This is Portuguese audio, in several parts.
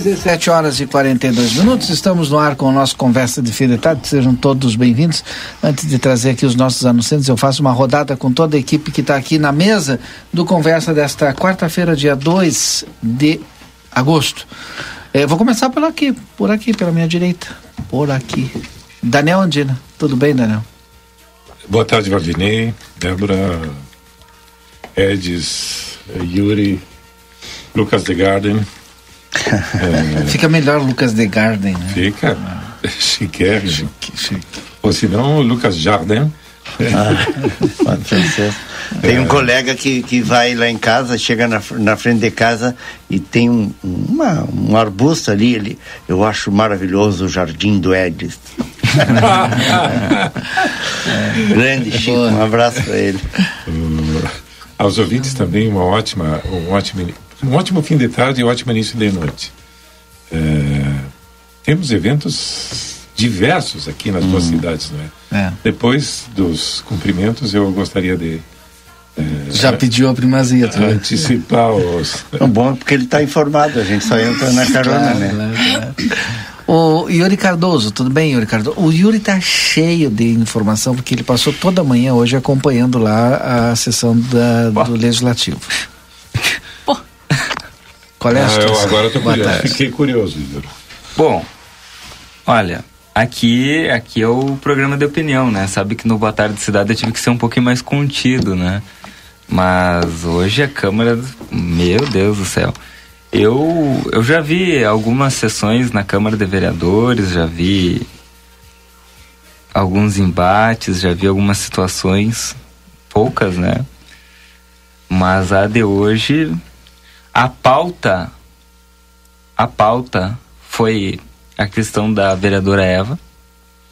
Sete horas e 42 minutos, estamos no ar com o nosso Conversa de Fidelidade, sejam todos bem-vindos. Antes de trazer aqui os nossos anunciantes, eu faço uma rodada com toda a equipe que está aqui na mesa do Conversa desta quarta-feira, dia 2 de agosto. É, vou começar por aqui, por aqui, pela minha direita, por aqui. Daniel Andina, tudo bem, Daniel? Boa tarde, Valdinei, Débora, Edis, Yuri, Lucas de Garden. É... Fica melhor Lucas de Garden, né? Fica. Chique, chique, chique. Ou se não, Lucas Jardim. Ah. Tem um é. colega que, que vai lá em casa, chega na, na frente de casa e tem um, uma, um arbusto ali, ele, eu acho maravilhoso o jardim do Edis. Grande Chico, um abraço para ele. Uh, aos ouvintes também uma ótima, um ótimo um ótimo fim de tarde e um ótimo início de noite. É, temos eventos diversos aqui nas hum. duas cidades, não é? é? Depois dos cumprimentos, eu gostaria de é, já pediu a primazia, tá? Antecipar os. É bom porque ele está informado, a gente só entra na carona, né? Claro, O Yuri Cardoso, tudo bem, Yuri Cardoso? O Yuri está cheio de informação porque ele passou toda a manhã hoje acompanhando lá a sessão da, do Legislativo. Qual é a ah, eu agora estou curioso. Fiquei curioso, Igor. Bom, olha, aqui, aqui é o programa de opinião, né? Sabe que no Boa Tarde Cidade eu tive que ser um pouquinho mais contido, né? Mas hoje a Câmara, meu Deus do céu. Eu, eu já vi algumas sessões na Câmara de Vereadores, já vi alguns embates, já vi algumas situações, poucas, né? Mas a de hoje a pauta a pauta foi a questão da vereadora Eva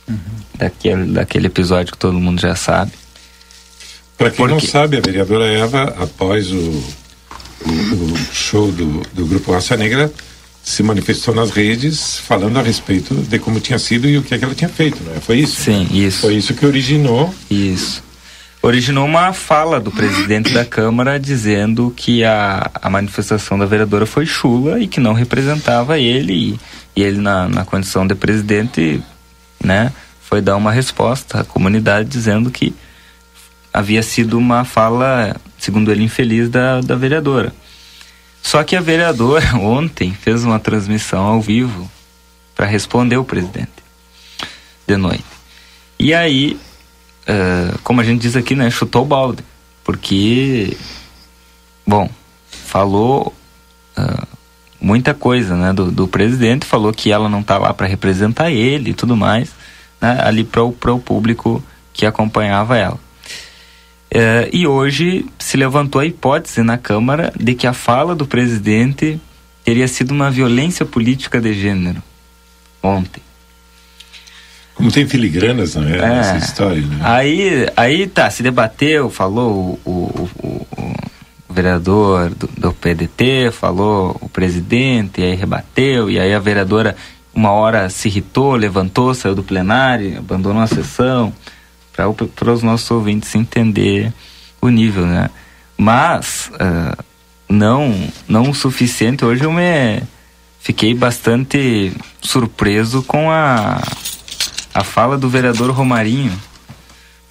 uhum. daquele, daquele episódio que todo mundo já sabe para quem Porque... não sabe a vereadora Eva após o, o, o show do, do grupo Raça Negra se manifestou nas redes falando a respeito de como tinha sido e o que, é que ela tinha feito, não é? Foi isso? Sim, isso. Foi isso que originou. Isso. Originou uma fala do presidente da Câmara dizendo que a, a manifestação da vereadora foi chula e que não representava ele e, e ele na, na condição de presidente, né, foi dar uma resposta à comunidade dizendo que havia sido uma fala, segundo ele, infeliz da, da vereadora. Só que a vereadora ontem fez uma transmissão ao vivo para responder o presidente de noite. E aí, uh, como a gente diz aqui, né, chutou o balde, porque, bom, falou uh, muita coisa, né, do, do, presidente, falou que ela não está lá para representar ele e tudo mais, né, ali para o público que acompanhava ela. Uh, e hoje se levantou a hipótese na Câmara de que a fala do presidente teria sido uma violência política de gênero ontem. Como tem filigranas, não é? é. Essa história, né? Aí, aí tá, se debateu, falou o, o, o, o vereador do, do, PDT, falou o presidente, aí rebateu, e aí a vereadora uma hora se irritou, levantou, saiu do plenário, abandonou a sessão, para os nossos ouvintes entender o nível, né? Mas uh, não, não o suficiente. Hoje eu me fiquei bastante surpreso com a a fala do vereador Romarinho.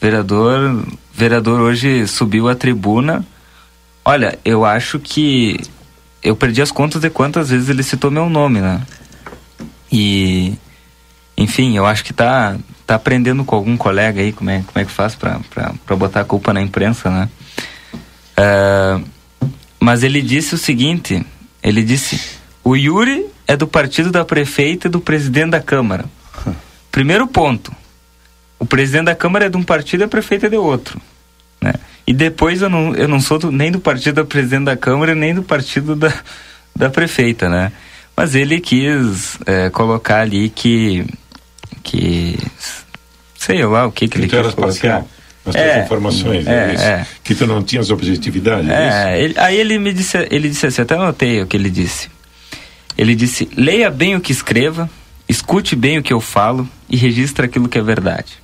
Vereador, vereador hoje subiu à tribuna. Olha, eu acho que eu perdi as contas de quantas vezes ele citou meu nome, né? E enfim, eu acho que tá tá aprendendo com algum colega aí como é como é que faz para botar a culpa na imprensa, né? Uh, mas ele disse o seguinte, ele disse: "O Yuri é do partido da prefeita e do presidente da Câmara. Primeiro ponto, o presidente da Câmara é de um partido e a prefeita é de outro. Né? E depois eu não, eu não sou do, nem do partido da presidente da Câmara, nem do partido da, da prefeita, né? Mas ele quis é, colocar ali que, que sei lá o que, que ele quis colocar. As é, informações, é, é, é, que tu não tinhas objetividade. É, é ele, aí ele me disse, ele disse assim, até anotei o que ele disse. Ele disse: leia bem o que escreva, escute bem o que eu falo e registre aquilo que é verdade.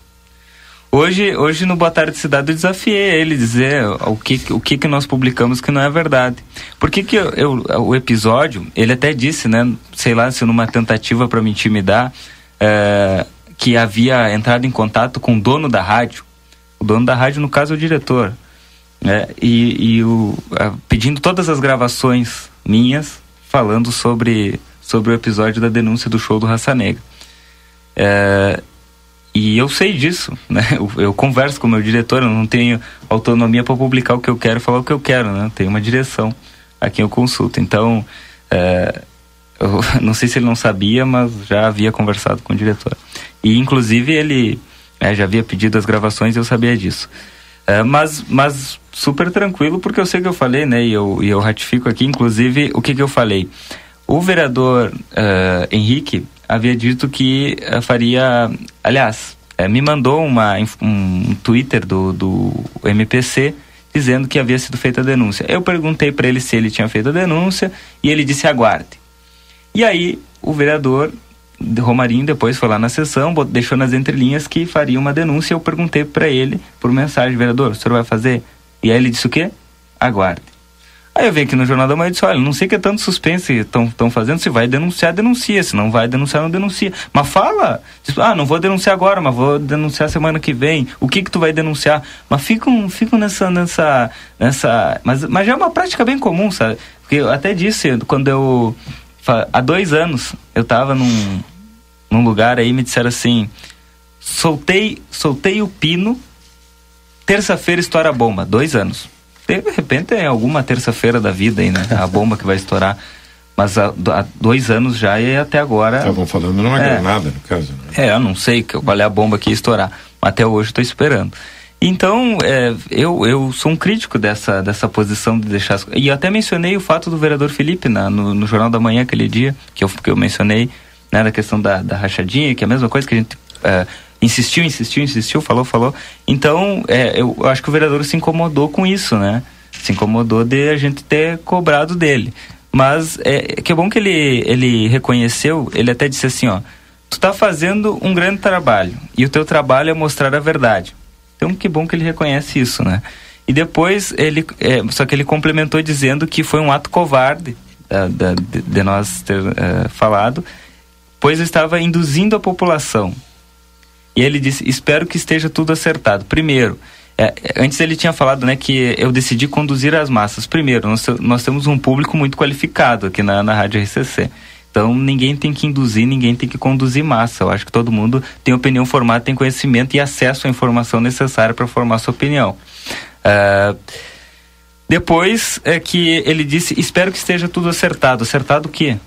Hoje, hoje no Boa Tarde Cidade eu desafiei ele dizer o que, o que, que nós publicamos que não é verdade. Por que, que eu, eu o episódio, ele até disse, né, sei lá, se numa tentativa para me intimidar, é, que havia entrado em contato com o dono da rádio. O dono da rádio, no caso, é o diretor. Né, e, e o, pedindo todas as gravações minhas falando sobre sobre o episódio da denúncia do show do Raça Negra. É, e eu sei disso, né? Eu, eu, converso com o meu diretor, eu não tenho autonomia para publicar o que eu quero, falar o que eu quero, né? Eu tenho uma direção a quem eu consulto. Então, é, eu não sei se ele não sabia, mas já havia conversado com o diretor. E, inclusive, ele é, já havia pedido as gravações e eu sabia disso. É, mas, mas super tranquilo, porque eu sei que eu falei, né? E eu, e eu ratifico aqui, inclusive, o que, que eu falei. O vereador uh, Henrique havia dito que uh, faria, aliás, uh, me mandou uma, um Twitter do, do MPC dizendo que havia sido feita a denúncia. Eu perguntei para ele se ele tinha feito a denúncia e ele disse aguarde. E aí o vereador Romarinho depois foi lá na sessão, deixou nas entrelinhas que faria uma denúncia. Eu perguntei para ele por mensagem, vereador, o senhor vai fazer? E aí ele disse o quê? Aguarde. Aí eu venho aqui no Jornal da Manhã e disse, olha, não sei que é tanto suspense estão fazendo, se vai denunciar, denuncia, se não vai denunciar, não denuncia. Mas fala, diz, ah, não vou denunciar agora, mas vou denunciar semana que vem, o que que tu vai denunciar? Mas ficam, ficam nessa, nessa, nessa, mas, mas já é uma prática bem comum, sabe? Porque eu até disse, quando eu, há dois anos, eu estava num, num lugar aí, me disseram assim, soltei, soltei o pino, terça-feira estoura a bomba, dois anos de repente é alguma terça-feira da vida aí, né? A bomba que vai estourar. Mas há, há dois anos já e até agora. Estavam falando numa é, granada, no caso. Né? É, eu não sei qual é a bomba que ia estourar. Até hoje estou esperando. Então, é, eu, eu sou um crítico dessa, dessa posição de deixar. As... E até mencionei o fato do vereador Felipe na, no, no Jornal da Manhã aquele dia, que eu, que eu mencionei, né, da questão da, da rachadinha, que é a mesma coisa que a gente é, insistiu, insistiu, insistiu, falou, falou. Então, é, eu acho que o vereador se incomodou com isso, né? Se incomodou de a gente ter cobrado dele. Mas é que é bom que ele, ele reconheceu, ele até disse assim, ó, tu tá fazendo um grande trabalho e o teu trabalho é mostrar a verdade. Então, que bom que ele reconhece isso, né? E depois ele, é, só que ele complementou dizendo que foi um ato covarde da, da, de, de, nós ter uh, falado, pois estava induzindo a população. E ele disse: espero que esteja tudo acertado. Primeiro, é, antes ele tinha falado né, que eu decidi conduzir as massas. Primeiro, nós, nós temos um público muito qualificado aqui na, na Rádio RCC. Então ninguém tem que induzir, ninguém tem que conduzir massa. Eu acho que todo mundo tem opinião formada, tem conhecimento e acesso à informação necessária para formar sua opinião. Uh, depois é que ele disse: Espero que esteja tudo acertado. Acertado o quê?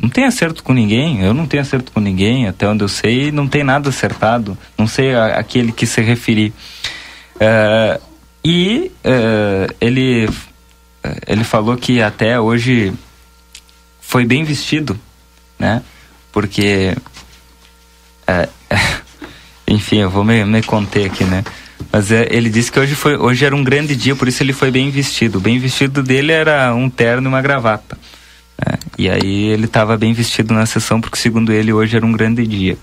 Não tem acerto com ninguém, eu não tenho acerto com ninguém, até onde eu sei, não tem nada acertado. Não sei a, aquele que se referir. Uh, e uh, ele, ele falou que até hoje foi bem vestido, né? Porque. É, enfim, eu vou me, me conter aqui, né? Mas ele disse que hoje, foi, hoje era um grande dia, por isso ele foi bem vestido. O bem vestido dele era um terno e uma gravata. Né? E aí ele estava bem vestido na sessão, porque segundo ele hoje era um grande dia.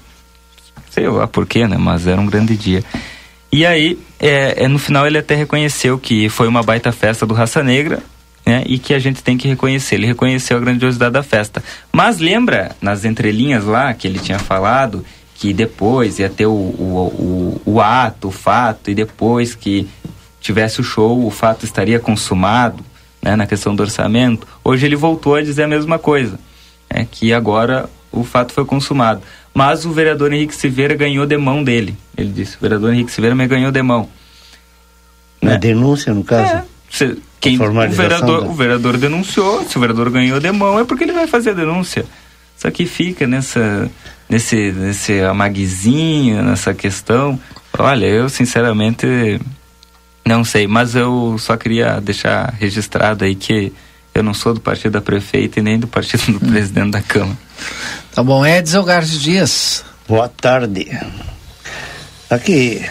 Sei lá porquê, né? Mas era um grande dia. E aí, é, é, no final ele até reconheceu que foi uma baita festa do Raça Negra, né, e que a gente tem que reconhecer. Ele reconheceu a grandiosidade da festa. Mas lembra, nas entrelinhas lá, que ele tinha falado que depois ia ter o, o, o, o ato, o fato, e depois que tivesse o show, o fato estaria consumado, né, na questão do orçamento. Hoje ele voltou a dizer a mesma coisa, né, que agora o fato foi consumado. Mas o vereador Henrique Silveira ganhou de mão dele. Ele disse: o vereador Henrique Silveira me ganhou de mão. Na né? denúncia, no caso? É, quem, o, vereador, o vereador denunciou, se o vereador ganhou de mão é porque ele vai fazer a denúncia. Só que fica nessa, nesse, nesse amaguezinho, nessa questão. Olha, eu sinceramente não sei, mas eu só queria deixar registrado aí que eu não sou do partido da prefeita e nem do partido do hum. presidente da Câmara. Tá bom, Edson Garcia Dias. Boa tarde. Aqui,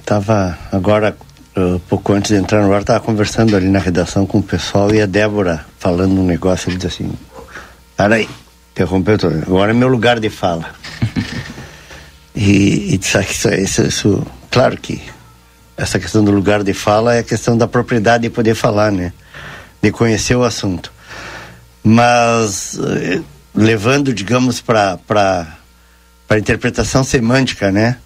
estava agora uh, pouco antes de entrar no ar, estava conversando ali na redação com o pessoal e a Débora falando um negócio, ele disse assim, peraí, interrompeu tudo, agora é meu lugar de fala. e, e isso, isso, isso, claro que essa questão do lugar de fala é a questão da propriedade de poder falar, né? De conhecer o assunto. Mas uh, levando, digamos, para para interpretação semântica, né?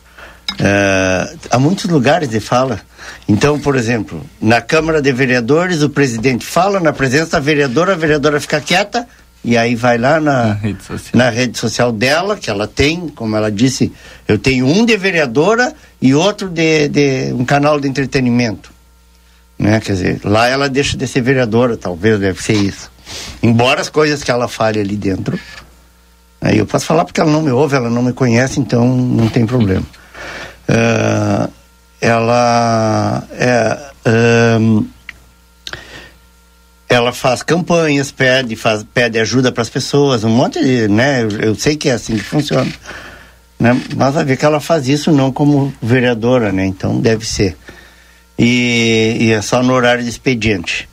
Uh, há muitos lugares de fala. Então, por exemplo, na Câmara de Vereadores, o presidente fala na presença da vereadora, a vereadora fica quieta e aí vai lá na, na, rede, social. na rede social dela, que ela tem, como ela disse, eu tenho um de vereadora e outro de, de um canal de entretenimento. Né? Quer dizer, lá ela deixa de ser vereadora, talvez deve ser isso. Embora as coisas que ela fale ali dentro, aí eu posso falar porque ela não me ouve, ela não me conhece, então não tem problema. Uh, ela é, um, ela faz campanhas, pede, faz, pede ajuda para as pessoas, um monte de, né? Eu, eu, sei que é assim que funciona, né? Mas vai ver que ela faz isso não como vereadora, né? Então deve ser. E, e é só no horário de expediente.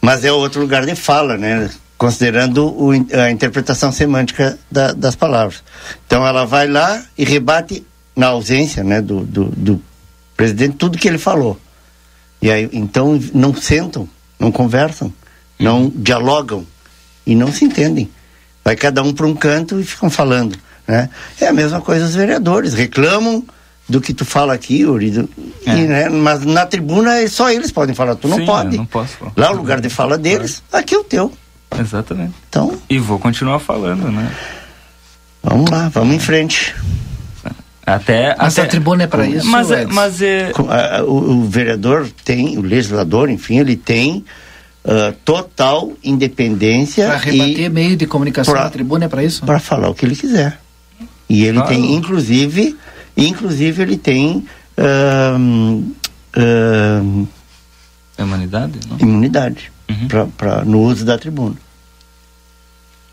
Mas é outro lugar de fala, né? Considerando o, a interpretação semântica da, das palavras. Então ela vai lá e rebate na ausência né, do, do, do presidente tudo que ele falou. E aí, então, não sentam, não conversam, não dialogam e não se entendem. Vai cada um para um canto e ficam falando. Né? É a mesma coisa os vereadores, reclamam do que tu fala aqui, Uri, do, é. né, mas na tribuna só eles podem falar, tu não Sim, pode. Não posso. Lá o lugar de fala deles, aqui é o teu. Exatamente. Então. E vou continuar falando, né? Vamos lá, vamos em frente. Até, mas até, a tribuna é para isso. Mas, é, mas é... O, o, vereador tem, o legislador, enfim, ele tem uh, total independência. Para rebater meio de comunicação, pra, a tribuna é para isso? Para falar o que ele quiser. E ele claro. tem, inclusive, inclusive ele tem. Uh, uh, imunidade? Não? Imunidade uhum. pra, pra, no uso da tribuna.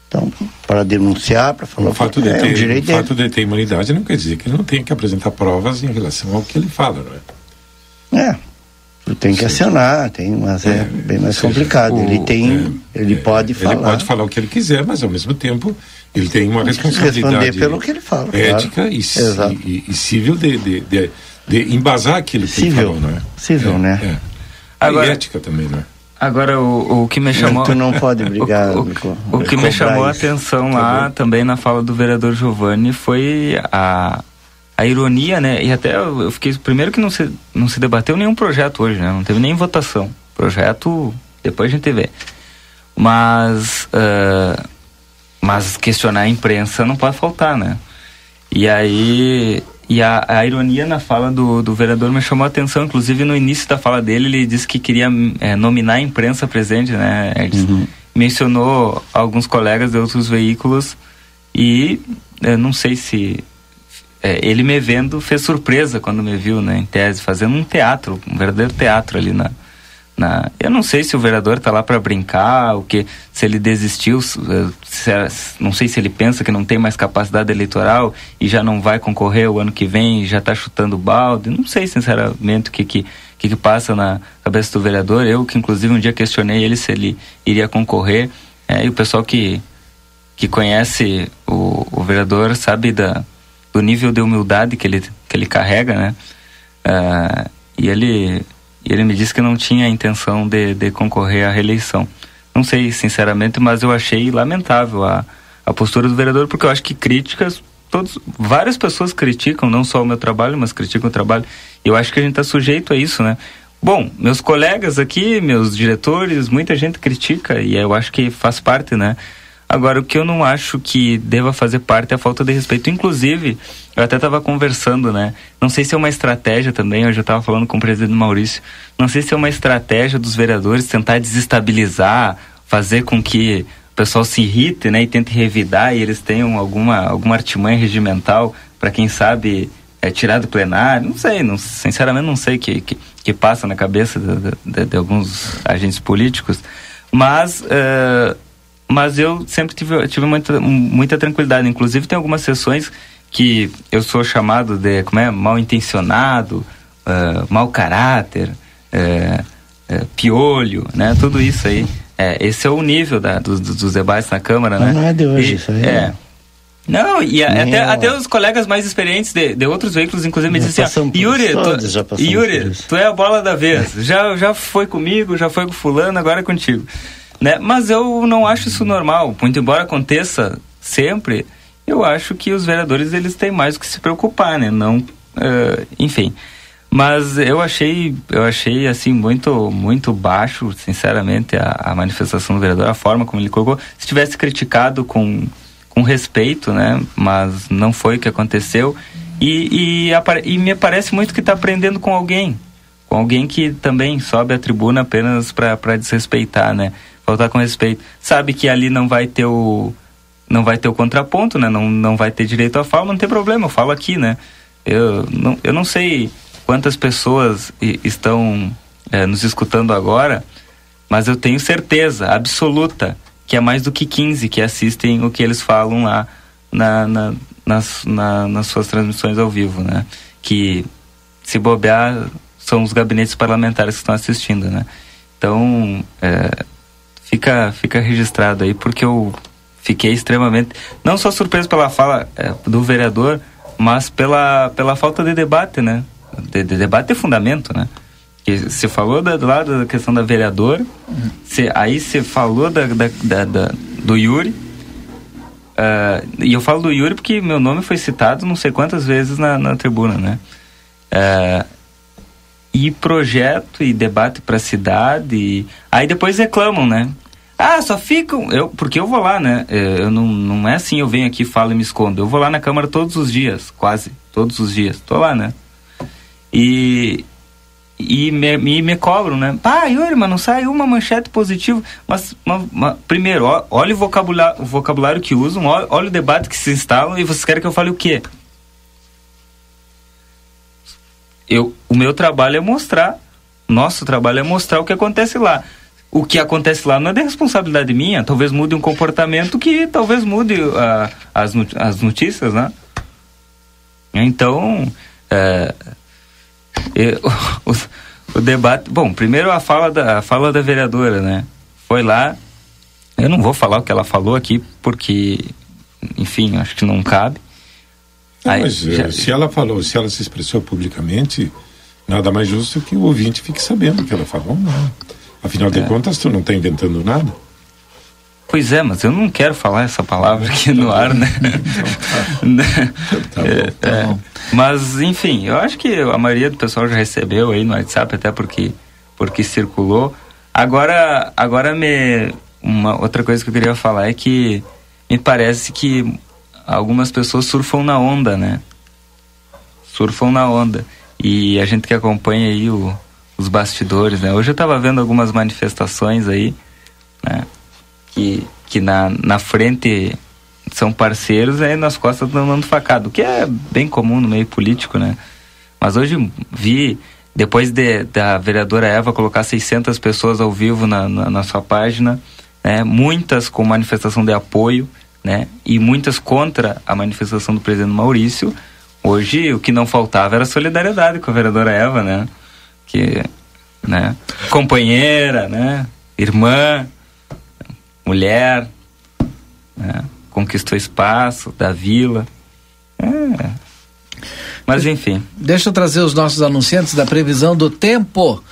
Então, para denunciar, para falar o fato de é, ter, o direito o fato de ter imunidade não quer dizer que ele não tem que apresentar provas em relação ao que ele fala, não é? É. Tem que acionar, tem, mas é, é bem mais seja, complicado. O, ele tem, é, ele é, pode falar. Ele pode falar o que ele quiser, mas ao mesmo tempo ele tem uma responsabilidade pelo que ele fala, ética claro. e, e, e, civil de, de, de, de embasar aquilo que Cível. ele falou, não é? Cível, é, né? É. Agora- e ética também, não é? Agora, o, o que me chamou. Tu não pode brigar. O, o- o que me chamou a atenção lá também na fala do vereador Giovanni foi a, a ironia, né? E até eu fiquei. Primeiro que não se, não se debateu nenhum projeto hoje, né? Não teve nem votação. Projeto, depois a gente vê. Mas. ah, mas questionar a imprensa não pode faltar, né? E aí. E a, a ironia na fala do, do vereador me chamou a atenção, inclusive no início da fala dele, ele disse que queria eh, nominar a imprensa presente, né? Ele mencionou alguns colegas de outros veículos e eu não sei se. Eh, ele me vendo fez surpresa quando me viu, né? Em tese, fazendo um teatro, um verdadeiro teatro ali na, na, eu não sei se o vereador está lá para brincar, o que se ele desistiu, se, se- não sei se ele pensa que não tem mais capacidade eleitoral e já não vai concorrer o ano que vem, já está chutando balde. Não sei sinceramente o que que, que que passa na cabeça do vereador. Eu que inclusive um dia questionei ele se ele iria concorrer. É, e o pessoal que que conhece o, o vereador sabe da, do nível de humildade que ele, que ele carrega, né? Ah, e ele, ele me disse que não tinha intenção de, de concorrer à reeleição. Não sei, sinceramente, mas eu achei lamentável a, a postura do vereador, porque eu acho que críticas, todos, várias pessoas criticam, não só o meu trabalho, mas criticam o trabalho. E eu acho que a gente está sujeito a isso, né? Bom, meus colegas aqui, meus diretores, muita gente critica e eu acho que faz parte, né? Agora, o que eu não acho que deva fazer parte é a falta de respeito. Inclusive, eu até estava conversando, né? Não sei se é uma estratégia também, eu já estava falando com o presidente Maurício, não sei se é uma estratégia dos vereadores tentar desestabilizar, fazer com que o pessoal se irrite, né? E tente revidar e eles tenham alguma, alguma artimanha regimental para quem sabe é, tirar do plenário. Não sei, não, sinceramente não sei o que, que, que passa na cabeça de, de- de alguns agentes políticos. Mas... eh, mas eu sempre tive, tive muita, muita tranquilidade. Inclusive, tem algumas sessões que eu sou chamado de como é, mal intencionado, ah, mau caráter, eh, eh, piolho, né? Tudo isso aí. É, esse é o nível da, dos, dos- dos debates na Câmara, Mas né? não é de hoje, E- isso aí É. é- Não, e a- até, eu. até os colegas mais experientes de, de outros veículos, inclusive, me dizem assim, Yuri, tu, Yuri, por isso." tu é a bola da vez. já, já foi comigo, já foi com fulano, agora é contigo. Né? Mas eu não acho isso normal. Muito embora aconteça sempre, eu acho que os vereadores eles têm mais o que se preocupar, né? Não, eh, enfim. Mas eu achei, eu achei assim muito, muito baixo, sinceramente, a, a manifestação do vereador, a forma como ele colocou. Se tivesse criticado com, com respeito, né? Mas não foi o que aconteceu. E, e, e me parece muito que está aprendendo com alguém, com alguém que também sobe a tribuna apenas para desrespeitar, né? Faltar com respeito. Sabe que ali não vai ter o não vai ter o contraponto, né? Não, não vai ter direito à fala, não tem problema, eu falo aqui, né? Eu não, eu não sei quantas pessoas estão eh, nos escutando agora, mas eu tenho certeza absoluta que é mais do que 15 que assistem o que eles falam lá na, na- nas, na- nas suas transmissões ao vivo, né? Que se bobear são os gabinetes parlamentares que estão assistindo, né? Então, é, fica, fica registrado aí, porque eu fiquei extremamente, não só surpreso pela fala é, do vereador, mas pela, pela falta de debate, né? De, de debate e fundamento, né? Que você falou da, lado da questão da vereadora, cê- aí você falou da, da, da- da- do Yuri, ah, e eu falo do Yuri porque meu nome foi citado não sei quantas vezes na, na tribuna, né? Ah, e projeto e debate para a cidade. e- Aí depois reclamam, né? Ah, só ficam. Eu, porque eu vou lá, né? É, Eu não, não é assim, eu venho aqui, falo e me escondo. Eu vou lá na Câmara todos os dias, quase todos os dias. Tô lá, né? E. E me, me, me cobram, né? Pá, Yuri, mas não sai uma manchete positiva. Mas, mas- mas, primeiro, ó, olha o vocabulário, o vocabulário que usam, olha, olha o debate que se instalam e vocês querem que eu fale o quê? eu, o meu trabalho é mostrar, nosso trabalho é mostrar o que acontece lá. O que acontece lá não é de responsabilidade minha, talvez mude um comportamento que talvez mude ah, as, not- as notícias, né? Então, é, eu- o, o debate. Bom, primeiro a fala, da, a fala da vereadora, né? Foi lá. Eu não vou falar o que ela falou aqui, porque, enfim, acho que não cabe. Aí, mas já... se ela falou, se ela se expressou publicamente, nada mais justo que o ouvinte fique sabendo o que ela falou. Não. Afinal de é. contas, tu não está inventando nada. Pois é, mas eu não quero falar essa palavra aqui no ar, né? tá bom, é, tá é. Mas, enfim, eu acho que a maioria do pessoal já recebeu aí no WhatsApp, até porque, porque circulou. Agora, agora me, uma outra coisa que eu queria falar é que me parece que algumas pessoas surfam na onda, né? Surfam na onda. E a gente que acompanha aí o, os bastidores, né? Hoje eu estava vendo algumas manifestações aí, né? Que, que na, na frente são parceiros, aí nas costas estão dando facado, o que é bem comum no meio político, né? Mas hoje vi, depois de, da vereadora Eva colocar 600 pessoas ao vivo na, na, na sua página, né? Muitas com manifestação de apoio, né? E muitas contra a manifestação do presidente Maurício. Hoje o que não faltava era solidariedade com a vereadora Eva, né? Que, né? Companheira, né? Irmã, mulher, né? conquistou espaço da vila. É. Mas enfim. Deixa eu trazer os nossos anunciantes da previsão do tempo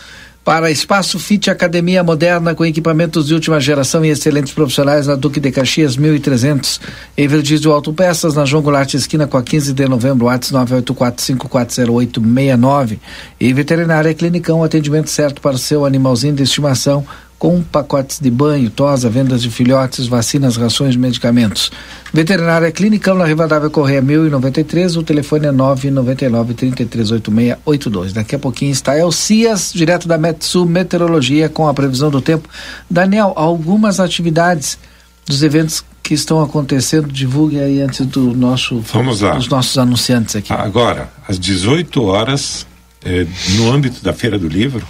para Espaço Fit Academia Moderna com equipamentos de última geração e excelentes profissionais na Duque de Caxias 1300. Em Verdígio Autopeças, na João Goulart Esquina com a 15 de novembro, WhatsApp 984540869. E Veterinária Clinicão, atendimento certo para o seu animalzinho de estimação com pacotes de banho, tosa, vendas de filhotes, vacinas, rações, medicamentos. Veterinária Clinicão na Rivadavia Correia 1093, o telefone é 999 338682. Daqui a pouquinho está El Cias, direto da Metsu Meteorologia, com a previsão do tempo. Daniel, algumas atividades dos eventos que estão acontecendo, divulgue aí antes do nosso Vamos lá. dos nossos anunciantes aqui. Agora, às 18 horas, eh, no âmbito da Feira do Livro,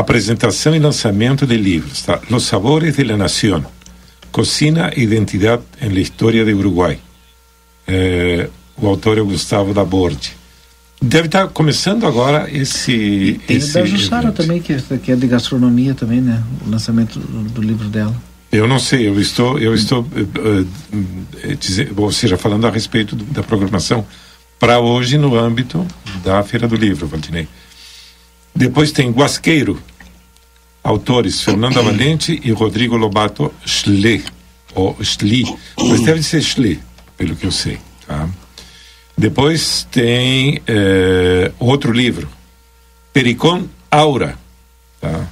apresentação e lançamento de livros, tá? Los Sabores de la Nación, Cocina e Identidade em la História de Uruguai. É, o autor é o Gustavo Laborde. Deve estar começando agora esse. E tem esse o da Jussara também, que, é, que é de gastronomia também, né? O lançamento do, do livro dela. Eu não sei, eu estou, eu estou, uh, uh, dizer, ou seja, falando a respeito do, da programação para hoje no âmbito da Feira do Livro, Valdinei. Depois tem Guasqueiro, autores Fernanda Valente e Rodrigo Lobato Schle, ou Schli, mas deve ser Schle, pelo que eu sei. Tá? Depois tem é, outro livro, Pericon Aura. Tá?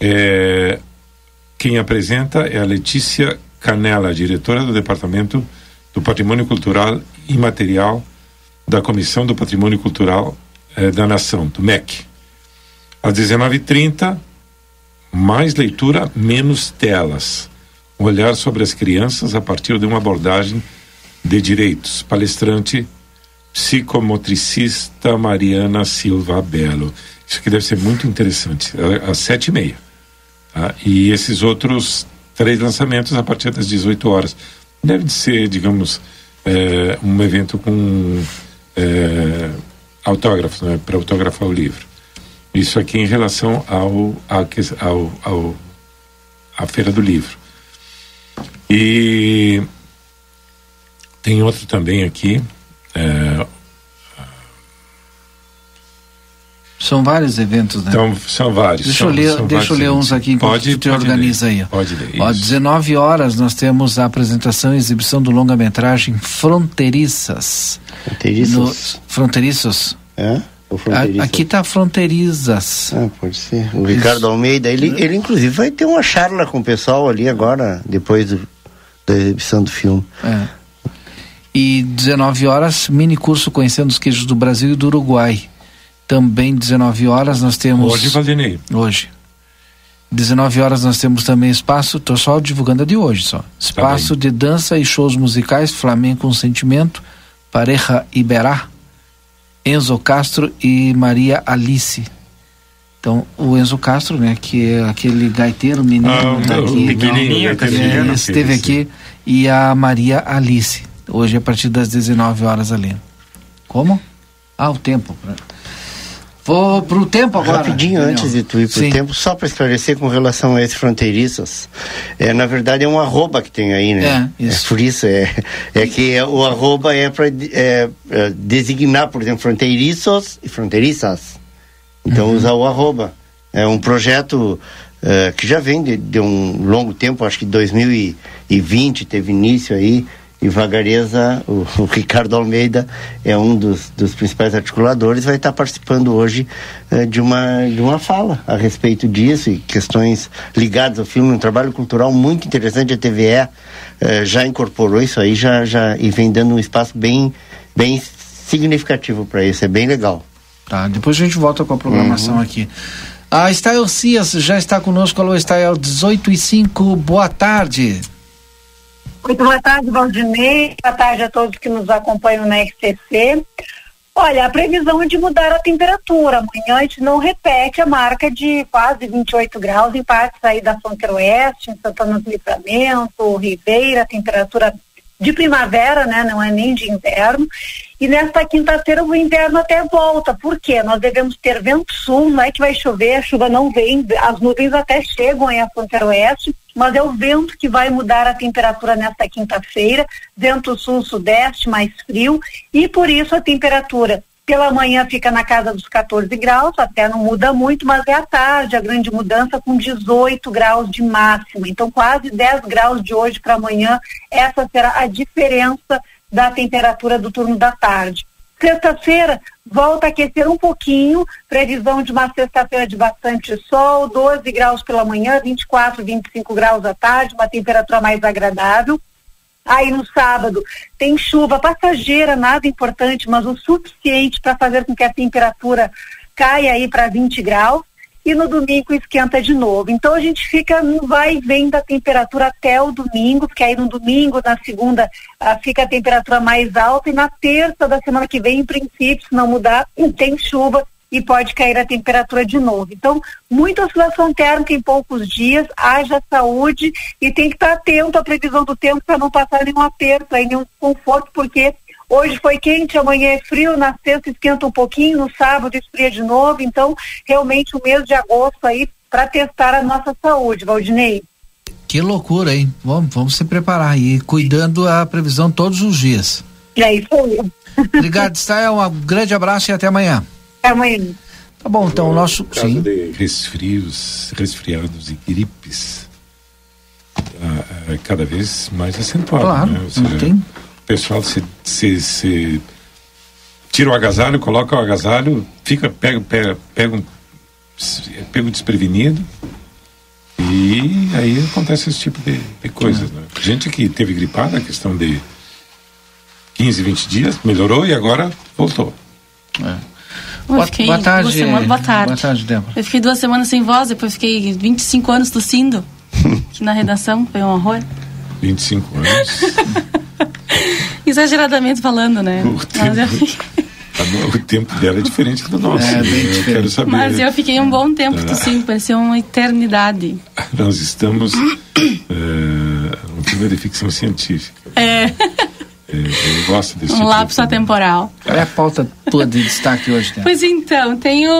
É, quem apresenta é a Letícia Canela, diretora do Departamento do Patrimônio Cultural Imaterial da Comissão do Patrimônio Cultural é, da Nação, do MEC. Às 19h30, mais leitura, menos telas. Olhar sobre as crianças a partir de uma abordagem de direitos. Palestrante psicomotricista Mariana Silva Belo. Isso aqui deve ser muito interessante. Às sete e meia. Tá? E esses outros três lançamentos a partir das 18 horas. Deve ser, digamos, é, um evento com é, autógrafos, né, para autografar o livro. Isso aqui em relação ao, ao, ao, à Feira do Livro. E tem outro também aqui. É, são vários eventos, né? Então, são vários. Deixa são, eu ler, deixa eu ler uns aqui enquanto pode, te organiza ler, aí. Pode ler. Ó, 19 horas nós temos a apresentação e exibição do longa-metragem Fronteiriças. Fronteiriças? No, fronteiriços? É? A, aqui está fronteiriças. Ah, pode ser. O Ricardo Almeida, ele, ele inclusive vai ter uma charla com o pessoal ali agora, depois do, da exibição do filme. É. E 19 horas, mini curso Conhecendo os Queijos do Brasil e do Uruguai. Também 19 horas nós temos. Hoje, Valdinei. Hoje. 19 horas nós temos também espaço, estou só divulgando a de hoje só. Espaço tá de dança e shows musicais, Flamengo com Sentimento, Pareja Iberá Enzo Castro e Maria Alice. Então, o Enzo Castro, né, que é aquele gaiteiro menino ah, daqui, pequenininho, é, esteve aqui, e a Maria Alice, hoje a partir das 19 horas ali. Como? Ah, o tempo. Vou pro tempo agora. Rapidinho Daniel. antes de tu ir pro Sim. tempo, só para esclarecer com relação a esses fronteiriços. É, na verdade é um arroba que tem aí, né? É, isso. por isso, é, é que é- o arroba é para é, é, designar, por exemplo, fronteiriços e fronteiriças. Então Uhum. usa o arroba. É um projeto é, que já vem de, de um longo tempo, acho que 2020 teve início aí, e Vagareza, o, o Ricardo Almeida é um dos, dos principais articuladores, vai estar participando hoje eh, de, uma, de uma fala a respeito disso e questões ligadas ao filme, um trabalho cultural muito interessante, a TVE eh, já incorporou isso aí já, já, e vem dando um espaço bem, bem significativo para isso, é bem legal. Tá, depois a gente volta com a Uhum. programação aqui. A Stael Cias já está conosco. Alô, Stael, 18 e 5, boa tarde. Muito boa tarde, Valdinei. Boa tarde a todos que nos acompanham na RCC. Olha, a previsão é de mudar a temperatura. Amanhã a gente não repete a marca de quase 28 graus em partes aí da fronteira oeste, em Santana do Livramento, Ribeira, temperatura de primavera, né? Não é nem de inverno. E nesta quinta-feira o inverno até volta. Por quê? Nós devemos ter vento sul, não é que vai chover, a chuva não vem, as nuvens até chegam aí à fronteira oeste, mas é o vento que vai mudar a temperatura nesta quinta-feira, vento sul-sudeste mais frio, e por isso a temperatura pela manhã fica na casa dos 14 graus, até não muda muito, mas é à tarde a grande mudança com 18 graus de máxima. Então, quase 10 graus de hoje para amanhã, essa será a diferença da temperatura do turno da tarde. Sexta-feira volta a aquecer um pouquinho, previsão de uma sexta-feira de bastante sol, 12 graus pela manhã, 24, 25 graus à tarde, uma temperatura mais agradável. Aí no sábado tem chuva passageira, nada importante, mas o suficiente para fazer com que a temperatura caia aí para 20 graus. E no domingo esquenta de novo. Então a gente fica no vai e vem da temperatura até o domingo, porque aí no domingo, na segunda, ah, fica a temperatura mais alta, e na terça da semana que vem, em princípio, se não mudar, tem chuva e pode cair a temperatura de novo. Então, muita oscilação térmica em poucos dias, haja saúde e tem que estar atento à previsão do tempo para não passar nenhum aperto, aí, nenhum conforto, porque hoje foi quente, amanhã é frio, na sexta esquenta um pouquinho, no sábado esfria de novo. Então, realmente, o mês de agosto aí para testar a nossa saúde, Valdinei. Que loucura, hein? Vamos, vamos se preparar e cuidando a previsão todos os dias. E é isso aí. Obrigado, Stael. Um grande abraço e até amanhã. Até amanhã. Tá bom, então o nosso. No caso Sim. de resfrios, resfriados e gripes, ah, é cada vez mais acentuado. Claro, né? Seja, não tem. O pessoal se, se, se tira o agasalho, coloca o agasalho, fica, pega, pega, pega um, é pego desprevenido e aí acontece esse tipo de, de coisas. Né? Gente que teve gripada, questão de 15, 20 dias, melhorou e agora voltou. Eu Boa, fiquei boa tarde. duas semanas, boa tarde. Boa tarde, Débora. Eu fiquei duas semanas sem voz, depois fiquei 25 anos tossindo aqui na redação, foi um horror. 25 anos. Exageradamente falando, né? O eu, tempo, o tempo dela é diferente do nosso. É, bem eu quero saber. mas eu fiquei um bom tempo Ah. tossindo, parecia uma eternidade. Nós estamos é, num filme de ficção científica. É, É, eu gosto desse um tipo lapso atemporal. Qual é a pauta tua de destaque hoje, Débora? Pois então, tenho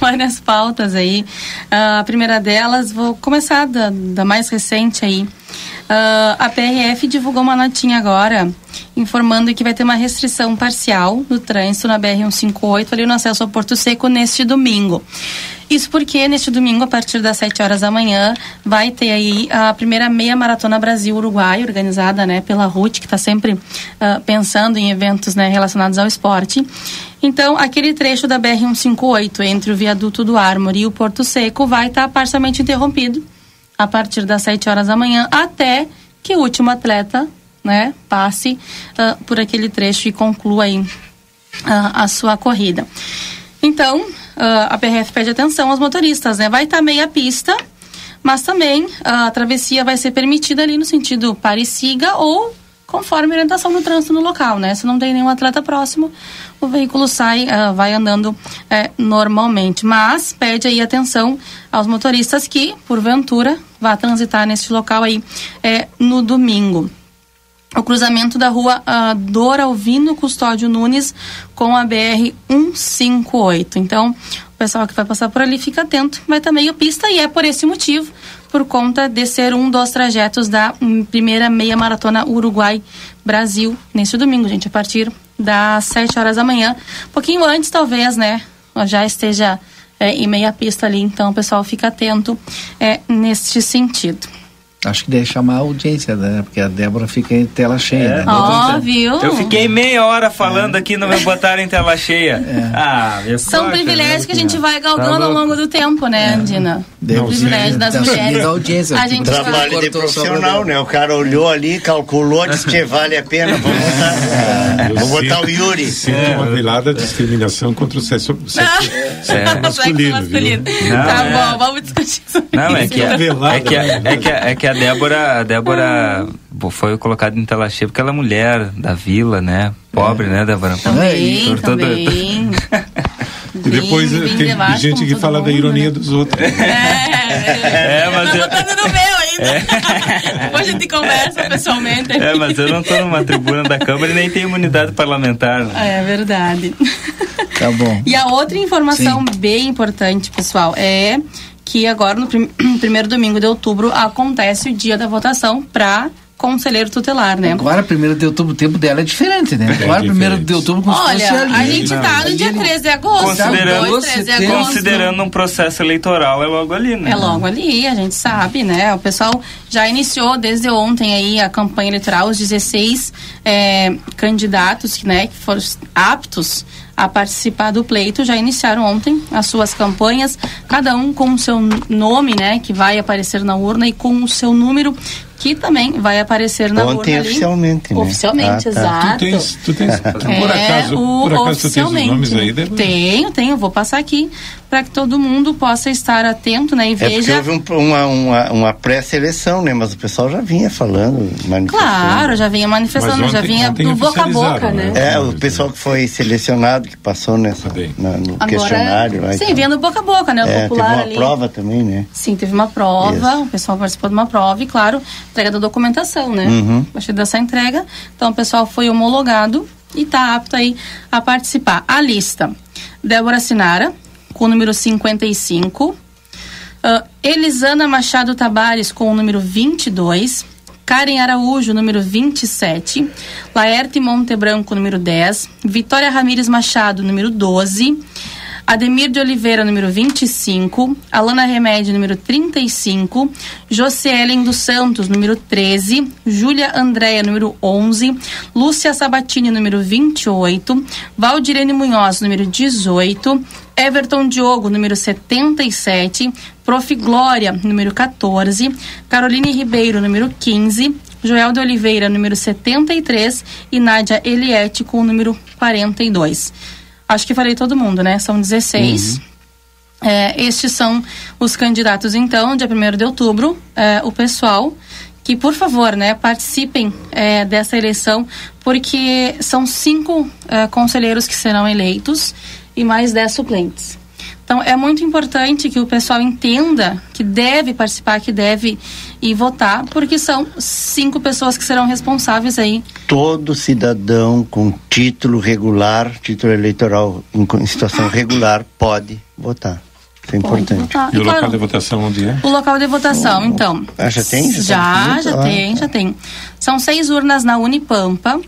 várias pautas aí. Ah, a primeira delas, vou começar da, da mais recente aí. Ah, a PRF divulgou uma notinha agora, informando que vai ter uma restrição parcial do trânsito na BR-158 ali no acesso ao Porto Seco neste domingo. Isso porque neste domingo, a partir das 7 horas da manhã, vai ter aí a primeira meia maratona Brasil-Uruguai, organizada né, pela RUT, que está sempre ah, pensando em eventos né, relacionados ao esporte. Então, aquele trecho da BR-158 entre o viaduto do Armory e o Porto Seco vai estar parcialmente interrompido a partir das 7 horas da manhã até que o último atleta né, passe ah, por aquele trecho e conclua aí ah, a sua corrida. Então, ah, a PRF pede atenção aos motoristas, né? Vai estar meia pista, mas também a travessia vai ser permitida ali no sentido pare e siga ou conforme a orientação do trânsito no local, né? Se não tem nenhum atleta próximo, o veículo sai, ah, vai andando eh, normalmente. Mas pede aí atenção aos motoristas que, porventura, vá transitar neste local aí eh, no domingo. o cruzamento da rua uh, Dora Alvino Custódio Nunes com a BR 158. Então, o pessoal que vai passar por ali fica atento, vai estar meio pista e é por esse motivo, por conta de ser um dos trajetos da primeira meia maratona Uruguai-Brasil, neste domingo, gente, a partir das 7 horas da manhã. Um pouquinho antes, talvez, né? Já esteja é, em meia pista ali, então o pessoal fica atento é, neste sentido. Acho que deve chamar a audiência, né? Porque a Débora fica em tela cheia. É. Né? Ó, oh, viu? Eu fiquei meia hora falando é. aqui no meu botar em tela cheia. É. Ah, São sorte, privilégios né? que a gente vai galgando tá ao longo do tempo, né, é. Andina? Deu privilégio das mulheres. Da audiência, a gente trabalho de profissional, né? O cara olhou ali, calculou, disse que vale a pena. Vamos botar, é. vamos botar o Yuri. Sinto uma velada discriminação contra o sexo, sexo, sexo masculino. masculino. Não, tá bom, vamos discutir isso. Não, é que, é, que, é, que, é que a Débora, a Débora foi colocada em tela cheia porque ela é mulher da vila, né? Pobre, é. né, Débora? Também, Por também. E depois bem, tem gente que fala da ironia né? dos outros. É, é, é mas eu... Tá no meu ainda. É. Depois a gente conversa pessoalmente. É, mas eu não estou numa tribuna da Câmara e nem tenho imunidade parlamentar. Né? É verdade. Tá bom. E a outra informação Sim. bem importante, pessoal, é que agora no prim primeiro domingo de outubro acontece o dia da votação para conselheiro tutelar, né? Agora, primeiro de outubro, o tempo dela é diferente, né? É Agora, primeiro de outubro, como Olha, se fosse a gente não, tá no dia 13 de agosto. Considerando, 2, 13 de agosto. considerando um processo eleitoral, é logo ali, né? É logo ali, a gente sabe, né? O pessoal já iniciou desde ontem aí a campanha eleitoral, os 16 é, candidatos, né, que foram aptos a participar do pleito já iniciaram ontem as suas campanhas, cada um com o seu nome, né, que vai aparecer na urna e com o seu número que também vai aparecer na Ontem urna oficialmente, né? Oficialmente, ah, tá. exato. Tu tens, tu tens, por é, acaso, o, por acaso tu tens os nomes aí? Deve... Tenho, tenho, vou passar aqui para que todo mundo possa estar atento, né, e veja... É porque houve um, uma, uma, uma pré-seleção, né, mas o pessoal já vinha falando, manifestando. Claro, já vinha manifestando, ontem, já vinha do boca a boca, né? né? É, o pessoal que foi selecionado, que passou nessa, na, no Agora, questionário. Sim, então. vinha do boca a boca, né, o é, popular teve uma ali. prova também, né? Sim, teve uma prova, Isso. o pessoal participou de uma prova e, claro, entrega da documentação, né? Uhum. A partir dessa entrega, então o pessoal foi homologado e está apto aí a participar. A lista, Débora Sinara, com o número 55. Uh, ah, Elisana Machado Tabares com o número 22. Karen Araújo, número 27. Laerte Monte Branco, número 10. Vitória Ramires Machado, número 12. Ademir de Oliveira, número 25, Alana Remédio, número 35, Josielen dos Santos, número 13, Júlia Andréia, número 11, Lúcia Sabatini, número 28, Valdirene Munhoz, número 18, Everton Diogo, número 77, Prof. Glória, número 14, Caroline Ribeiro, número 15, Joel de Oliveira, número 73 e Nádia Eliette com o número 42. Acho que falei todo mundo, né? São 16. Uhum. É, estes são os candidatos, então, dia 1 de outubro. É, o pessoal que, por favor, né, participem é, dessa eleição, porque são cinco é, conselheiros que serão eleitos e mais dez suplentes. Então, é muito importante que o pessoal entenda que deve participar, que deve ir votar, porque são cinco pessoas que serão responsáveis aí. Todo cidadão com título regular, título eleitoral em, situação regular, pode votar. Isso é importante. E, e o local de votação onde é? O local de votação, então. Ah, já tem? Já, já, já tem, já tem. São seis urnas na Unipampa,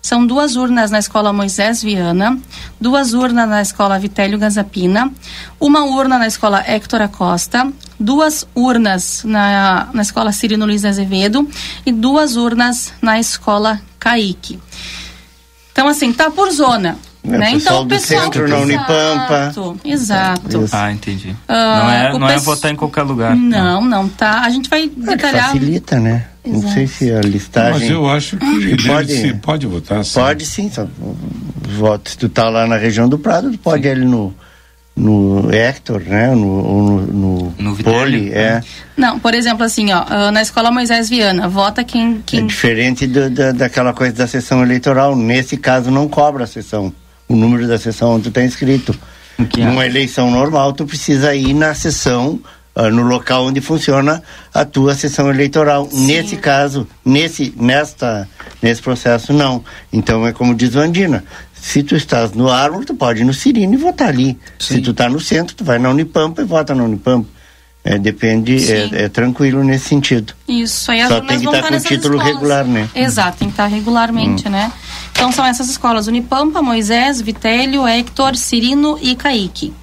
são duas urnas na Escola Moisés Viana, duas urnas na Escola Vitélio Gazapina, uma urna na Escola Héctor Acosta, duas urnas na, na Escola Cirino Luiz Azevedo e duas urnas na Escola Caique. Então, assim, tá por zona. É, né? Então, o pessoal do centro na Unipampa. Exato. Isso. Ah, entendi. Uh, não é, não é votar em qualquer lugar. Não, não, tá. A gente vai é detalhar. facilita, né? Exato. Não sei se a listagem. Mas eu acho que pode, se, pode votar sim. Pode sim. Só, voto, se tu tá lá na região do Prado, tu pode sim. ir ali no no Hector, né? No, no, no, Poli, é. Não, por exemplo, assim, ó, ah, na escola Moisés Viana, vota quem. quem... É diferente do, da, daquela coisa da sessão eleitoral. Nesse caso, não cobra a sessão. O número da sessão onde tu está inscrito. Numa eleição normal, tu precisa ir na sessão uh, no local onde funciona a tua sessão eleitoral. Sim. Nesse caso, nesse, nesta Nesse processo, não. Então, é como diz o Andina, se tu estás no árvore, tu pode ir no Cirino e votar ali. Sim. Se tu está no centro, tu vai na Unipampa e vota na Unipampa. É, depende, Sim. é, é tranquilo nesse sentido. Isso, aí as Só tem que vão tá estar com título escolas. regular, né? Exato, tem que estar regularmente, né? Então são essas escolas, Unipampa, Moisés, Vitélio, Hector, Cirino e Kaique.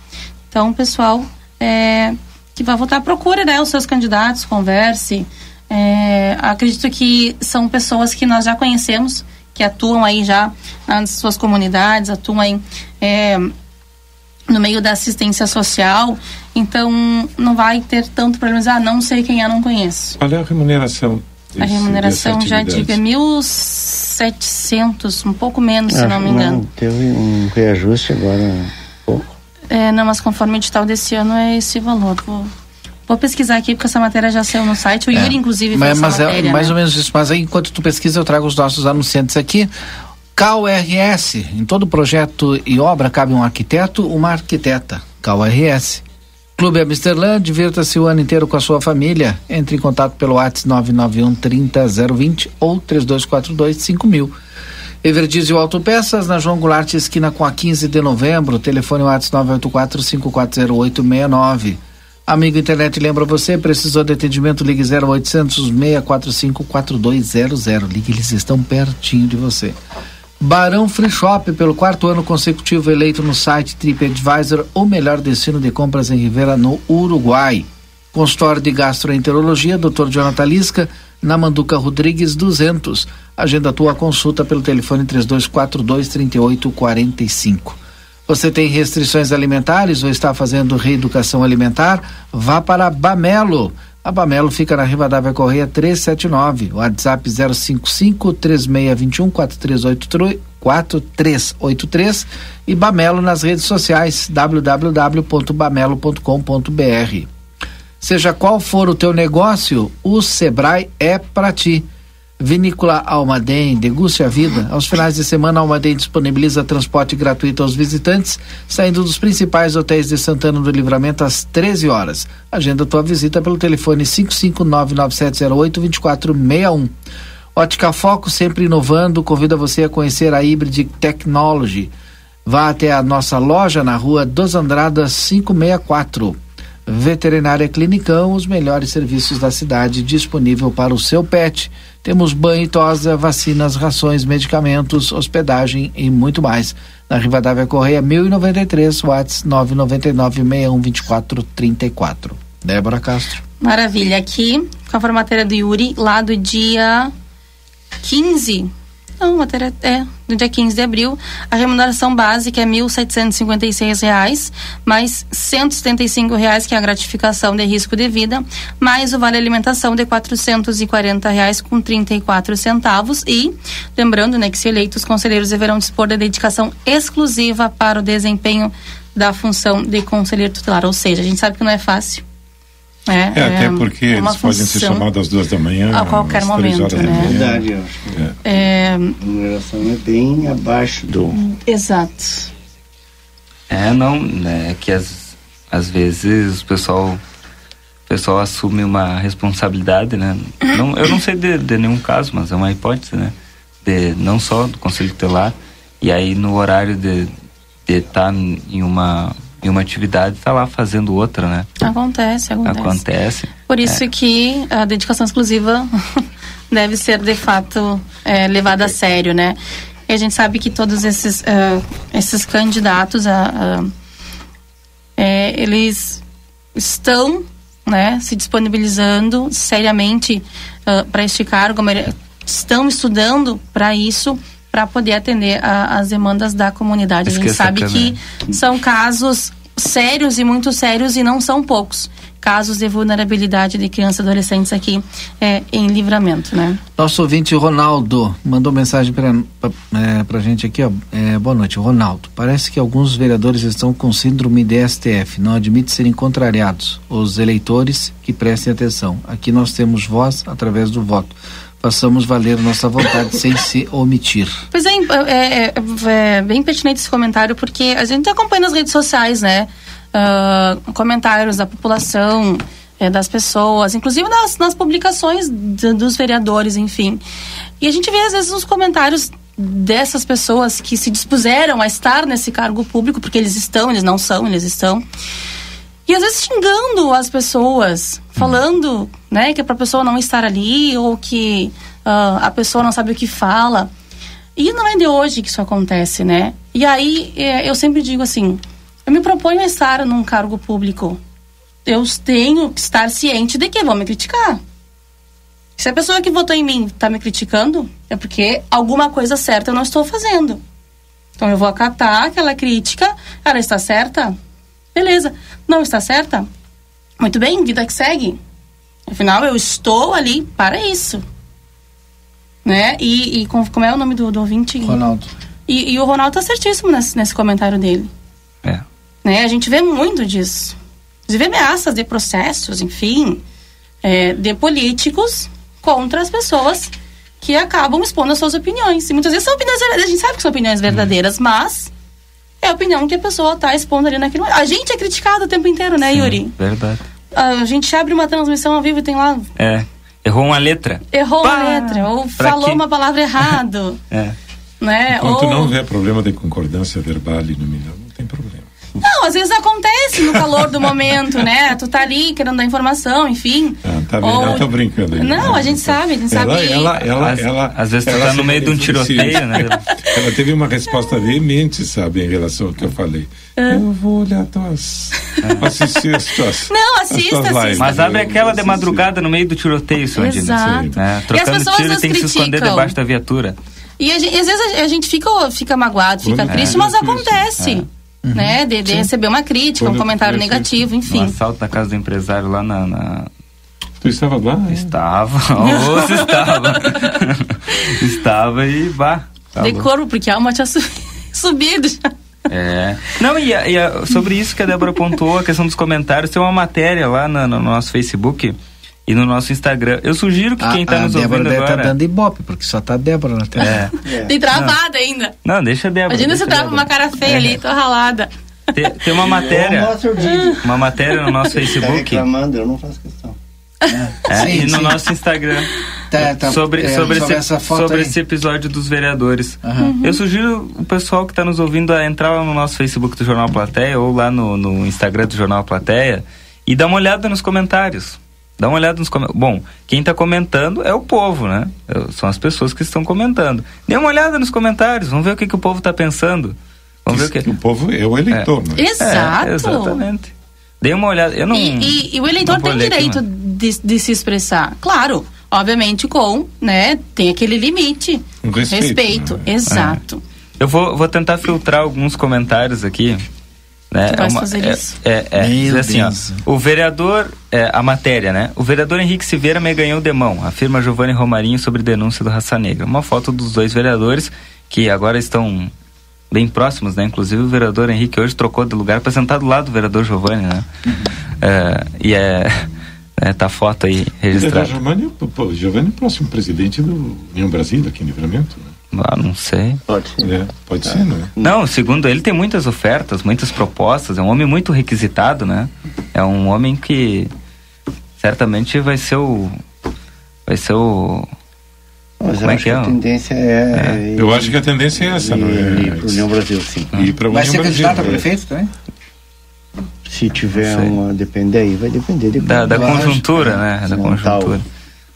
Então, pessoal, é, que vai votar, procure né, os seus candidatos, converse. É, acredito que são pessoas que nós já conhecemos, que atuam aí já nas suas comunidades, atuam aí é, no meio da assistência social. Então, não vai ter tanto problema. Ah, não sei quem é, não conheço. Qual é a remuneração? A remuneração já é 1.700, um pouco menos, se Ah, não me engano. teve um reajuste agora, um pouco. É, não, mas conforme o edital desse ano é esse valor. Vou, vou pesquisar aqui, porque essa matéria já saiu no site. O É. Yuri, inclusive, mas, fez mas essa é matéria. mais né? ou menos isso. Mas aí, enquanto tu pesquisa, eu trago os nossos anunciantes aqui. KRS, em todo projeto e obra cabe um arquiteto, uma arquiteta. KRS. Clube Amsterdã, divirta-se o ano inteiro com a sua família. Entre em contato pelo WhatsApp 991 30 020 ou 3242 5000. Everdiesel Autopeças, na João Goulart, esquina com a 15 de novembro. Telefone WhatsApp 984 540869. Amigo Internet lembra você, precisou de atendimento, ligue 0800 645 4200. Ligue, eles estão pertinho de você. Barão Free Shop, pelo quarto ano consecutivo eleito no site TripAdvisor, o melhor destino de compras em Rivera, no Uruguai. Consultório de Gastroenterologia, Dr. Jonathan Lisca, na Manduca Rodrigues 200. Agenda tua consulta pelo telefone 3242 3845. Você tem restrições alimentares ou está fazendo reeducação alimentar? Vá para Bamelo. A Bamelo fica na Rivadavia Correia 379, WhatsApp 055 3621 4383 4383 e Bamelo nas redes sociais www.bamelo.com.br. Seja qual for o teu negócio, o Sebrae é para ti. Vinícola Almaden, deguste a vida. Aos finais de semana, Almaden disponibiliza transporte gratuito aos visitantes, saindo dos principais hotéis de Santana do Livramento às 13 horas. Agenda tua visita pelo telefone 55997082461. Ótica Foco, sempre inovando, convida você a conhecer a Hybrid Technology. Vá até a nossa loja na rua Dos Andradas 564. Veterinária Clinicão, os melhores serviços da cidade disponível para o seu pet. Temos banho e tosa, vacinas, rações, medicamentos, hospedagem e muito mais. Na Rivadavia Correia 1093, Watts 999 6124 34. Débora Castro. Maravilha. Aqui, com a matéria do Yuri, lá do dia 15. Não, matéria é do dia 15 de abril. A remuneração básica é 1.756 reais, mais 175 reais, que é a gratificação de risco de vida, mais o vale alimentação de 440 reais com 34 centavos. E, lembrando né, que se eleitos, os conselheiros deverão dispor da dedicação exclusiva para o desempenho da função de conselheiro tutelar. Ou seja, a gente sabe que não é fácil. É, É, até porque é uma eles podem ser chamados às duas da manhã. a qualquer momento, horas da né? manhã. Verdade, eu acho que É, a remuneração é bem abaixo do. exato. É, não, né, que às, às vezes o pessoal, o pessoal assume uma responsabilidade, né? Não, eu não sei de, de nenhum caso, mas é uma hipótese, né? De, não só do Conselho Tutelar, e aí no horário de estar em uma em uma atividade tá lá fazendo outra, né? Acontece, acontece. Acontece. Por isso É. que a dedicação exclusiva deve ser de fato é, levada a sério, né? E a gente sabe que todos esses ah, esses candidatos a, a- é, eles estão né, se disponibilizando seriamente para este cargo, estão estudando para isso, para poder atender a- as demandas da comunidade. Isso a gente sabe sacana, que são casos sérios e muito sérios e não são poucos casos de vulnerabilidade de crianças e adolescentes aqui é, em livramento, né? Nosso ouvinte Ronaldo mandou mensagem para é, pra gente aqui, ó. É, boa noite, Ronaldo. Parece que alguns vereadores estão com síndrome de STF, não admite serem contrariados. Os eleitores que prestem atenção. Aqui nós temos voz através do voto. Façamos valer nossa vontade sem se omitir. Pois é, é, é, é bem pertinente esse comentário, porque a gente acompanha nas redes sociais, né? ah, comentários da população, é, das pessoas, inclusive nas, nas publicações d- dos vereadores, enfim. E a gente vê, às vezes, os comentários dessas pessoas que se dispuseram a estar nesse cargo público, porque eles estão, eles não são, eles estão. E às vezes xingando as pessoas, falando, né, que é pra pessoa não estar ali, ou que uh, a pessoa não sabe o que fala. E não é de hoje que isso acontece, né? E aí é, eu sempre digo assim: eu me proponho a estar num cargo público. Eu tenho que estar ciente de que vão me criticar. Se a pessoa que votou em mim está me criticando, é porque alguma coisa certa eu não estou fazendo. Então eu vou acatar aquela crítica. Ela está certa? Beleza. Não está certa? Muito bem, vida que segue. Afinal, eu estou ali para isso. Né? E, e com, como é o nome do, do ouvinte? Ronaldo. E, e o Ronaldo está certíssimo nesse, nesse comentário dele. É. Né? A gente vê muito disso. Inclusive ameaças de processos, enfim, é, de políticos contra as pessoas que acabam expondo as suas opiniões. E muitas vezes são opiniões verdadeiras, a gente sabe que são opiniões verdadeiras, mas é a opinião que a pessoa está expondo ali naquele momento. A gente é criticado o tempo inteiro, né, Sim, Yuri? Verdade. A gente abre uma transmissão ao vivo e tem lá, É. Errou uma letra. errou Pá! uma letra, ou Pra falou quê? uma palavra errado, É. né? Enquanto ou... não houver problema de concordância verbal e nominal, não tem problema. Não, às vezes acontece no calor do momento, né? Tu tá ali querendo dar informação, enfim. Ah, tá vendo? Ou- Ela tá brincando aí. Não, a gente sabe, a gente ela, sabe. Ela, ela, Às- ela, às vezes tu ela tá no meio de um tiroteio, né? Ela teve uma resposta veemente, sabe, em relação ao que eu falei. Eu vou olhar tuas. assistir as tuas. Não, as assista, tuas lives. assista. Mas abre Eu aquela de madrugada no meio do tiroteio, seu Andino. Exato. É, E as trocando pessoas tiro tem que se esconder debaixo da viatura. E, a gente- e às vezes a, gente fica, fica magoado, fica Quando- triste, é, mas isso, acontece. Né? De, de receber uma crítica, um Quando comentário acontece negativo, Um enfim. assalto na casa do empresário lá na. na- Tu estava lá? Estava. Ou se estava. estava e vá. Tá de louco. corpo, porque a alma tinha su- subido já. É. Não, e, a- e a- sobre isso que a Débora pontuou, a questão dos comentários, tem uma matéria lá na- no, nosso Facebook e no nosso Instagram. Eu sugiro que A, quem está a nos Débora ouvindo deve estar agora. dando ibope, porque só tá Débora na tela. É. Tem travada ainda. Não, deixa a Débora. Imagina a trava Débora. uma cara feia É. ali, tô ralada. Tem, tem uma matéria. Uma matéria no nosso Tá Facebook reclamando, eu não faço questão. é, Sim, e no sim. nosso Instagram. Tá, tá, sobre, é, sobre, esse, essa foto sobre aí. esse episódio dos vereadores. Aham. Eu sugiro o pessoal que está nos ouvindo a entrar lá no nosso Facebook do Jornal Plateia ou lá no, no Instagram do Jornal Plateia e dar uma olhada nos comentários. Dá uma olhada nos comentários. Bom, quem está comentando é o povo, né? São as pessoas que estão comentando. Dê uma olhada nos comentários, vamos ver o que, que o povo está pensando. Vamos ver o que. O povo é o eleitor, né? Exato. É, exatamente. Dê uma olhada. Eu não. E, e- e o eleitor tem aqui, direito de, de se expressar. Claro, obviamente com, né, tem aquele limite. Um respeito, né? exato. Eu vou, vou tentar filtrar alguns comentários aqui. Né? Tu vais uma- fazer é, isso? É, é, Meu assim, ó, o vereador, é, a matéria, né? O vereador Henrique Silveira me ganhou de mão, afirma Giovanni Romarinho sobre denúncia do Raça Negra. Uma foto dos dois vereadores que agora estão bem próximos, né? Inclusive o vereador Henrique hoje trocou de lugar para sentar do lado do vereador Giovanni, né? É, e é, é, tá a foto aí registrada. Giovanni, pô, Giovanni é o próximo presidente do União Brasil aqui em Livramento. Né? Ah, não sei. Pode ser. É, pode ser, não é? Não, segundo ele, tem muitas ofertas, muitas propostas. É um homem muito requisitado, né? É um homem que certamente vai ser o. Vai ser o. Mas Como eu é acho que que é? a tendência é. Eu acho que a tendência é essa, não Ir é? para União Brasil, sim. E para Vai ser Brasil. candidato a né? prefeito também? Se tiver Não uma. Depender aí, vai depender de Da, da Eu acho, conjuntura, né? Da conjuntura.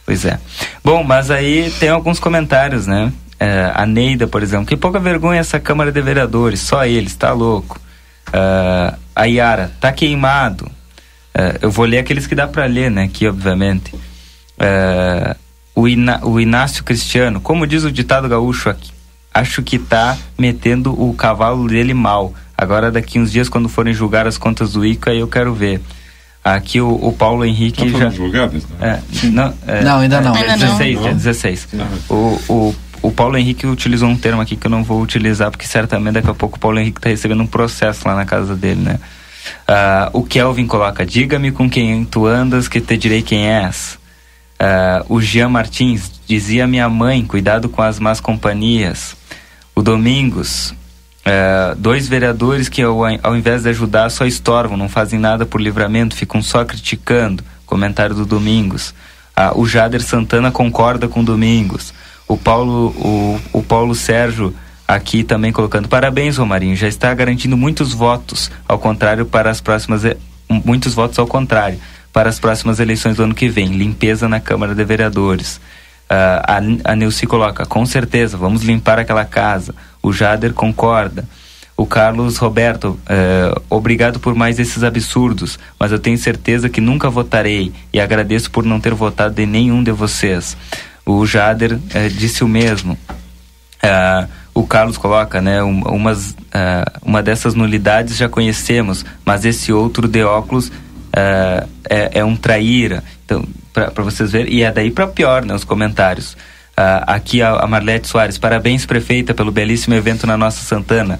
Pois é. Bom, mas aí tem alguns comentários, né? É, a Neida, por exemplo, que pouca vergonha essa Câmara de Vereadores, só eles, tá louco. Ah, a Yara, tá queimado. É, eu vou ler aqueles que dá para ler, né? Aqui, obviamente. É, o, Ina- o Inácio Cristiano, como diz o ditado gaúcho aqui, acho que tá metendo o cavalo dele mal. Agora, daqui uns dias, quando forem julgar as contas do ICA, eu quero ver. Aqui o, o Paulo Henrique Tá já. julgadas, né? É, não, é, Não, ainda não. É Ainda não. 16, é Não. 16. Não. O, o, o Paulo Henrique utilizou um termo aqui que eu não vou utilizar, porque certamente daqui a pouco o Paulo Henrique está recebendo um processo lá na casa dele, né? Ah, o Kelvin coloca, diga-me com quem tu andas que te direi quem és. Ah, o Jean Martins, dizia minha mãe, cuidado com as más companhias. O Domingos, ah, dois vereadores que ao, ao invés de ajudar só estorvam, não fazem nada por livramento, ficam só criticando. Comentário do Domingos. O Jader Santana concorda com o Domingos. O Paulo, o, o Paulo Sérgio aqui também colocando parabéns, Romarinho, já está garantindo muitos votos, ao contrário para as próximas muitos votos ao contrário para as próximas eleições do ano que vem. Limpeza na Câmara de Vereadores. Uh, a, a Neuci coloca, com certeza, vamos limpar aquela casa. O Jader concorda. O Carlos Roberto, uh, obrigado por mais esses absurdos, mas eu tenho certeza que nunca votarei e agradeço por não ter votado em nenhum de vocês. O Jader uh, disse o mesmo. Uh, o Carlos coloca, né, um, umas, uma dessas nulidades já conhecemos, mas esse outro de óculos é, é, um traíra. Então, para vocês verem, e é daí para pior, né, os comentários. Aqui a, a Marlete Soares, parabéns prefeita pelo belíssimo evento na nossa Santana.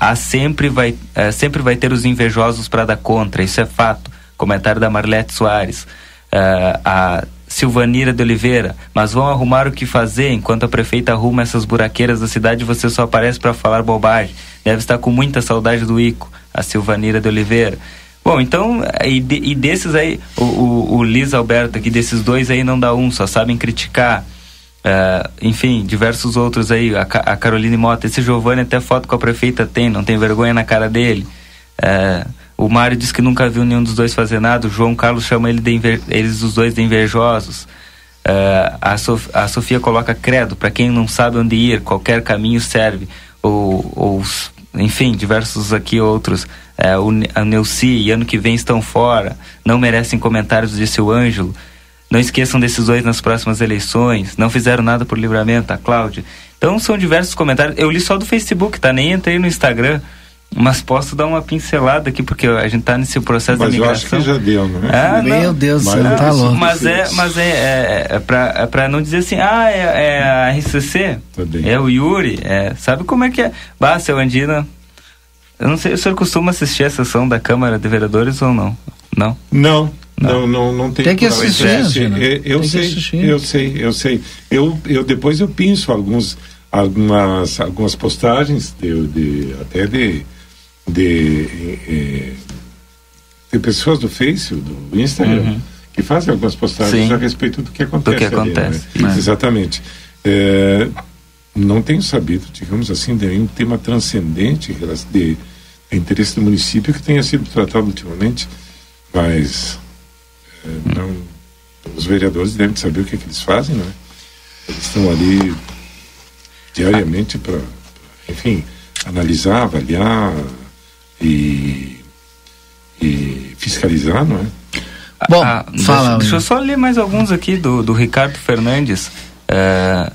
Há sempre vai, uh, sempre vai ter os invejosos para dar contra, isso é fato. Comentário da Marlete Soares. Uh, a Silvanira de Oliveira, mas vão arrumar o que fazer enquanto a prefeita arruma essas buraqueiras da cidade você só aparece para falar bobagem. Deve estar com muita saudade do Ico, a Silvanira de Oliveira. Bom, então, e, de, e desses aí, o, o, o Liz Alberto aqui, desses dois aí não dá um, só sabem criticar. Uh, enfim, diversos outros aí, a, a Caroline Mota, esse Giovanni até foto com a prefeita tem, não tem vergonha na cara dele. Uh, o Mário diz que nunca viu nenhum dos dois fazer nada, o João Carlos chama ele de eles os dois de invejosos. Uh, a, Sof a Sofia coloca credo, para quem não sabe onde ir, qualquer caminho serve. Ou, ou enfim, diversos aqui outros o, a Neuci e ano que vem estão fora, não merecem comentários, disse o Ângelo. Não esqueçam desses dois nas próximas eleições, não fizeram nada por livramento, a Cláudia. Então são diversos comentários. Eu li só do Facebook, tá? Nem entrei no Instagram. Mas posso dar uma pincelada aqui, porque a gente tá nesse processo mas de migração. Mas eu acho que já deu, não é? Ah, Meu Deus do céu, tá louco. Mas é, mas é, é, é, pra, é não dizer assim, ah, é, é a RCC, tá é o Yuri, é, sabe como é que é? Bah, seu Andina, eu não sei, o senhor costuma assistir a sessão da Câmara de Vereadores ou não? Não? Não. Não, não, não tem. Tem que assistir. Eu, eu sei, assistir. eu sei, eu sei. Eu, eu depois eu penso alguns, algumas, algumas postagens de, de até de de, eh, de pessoas do Face, do Instagram, uhum. que fazem algumas postagens Sim. a respeito do que acontece. Do que acontece. Ali, né? é. Exatamente. É, não tenho sabido, digamos assim, de nenhum tema transcendente de, de interesse do município que tenha sido tratado ultimamente, mas é, não, os vereadores devem saber o que, é que eles fazem, né? Eles estão ali diariamente para, enfim, analisar, avaliar e, e fiscalizar, não é? Bom, ah, fala. Deixa, deixa, eu só ler mais alguns aqui do, do Ricardo Fernandes. É,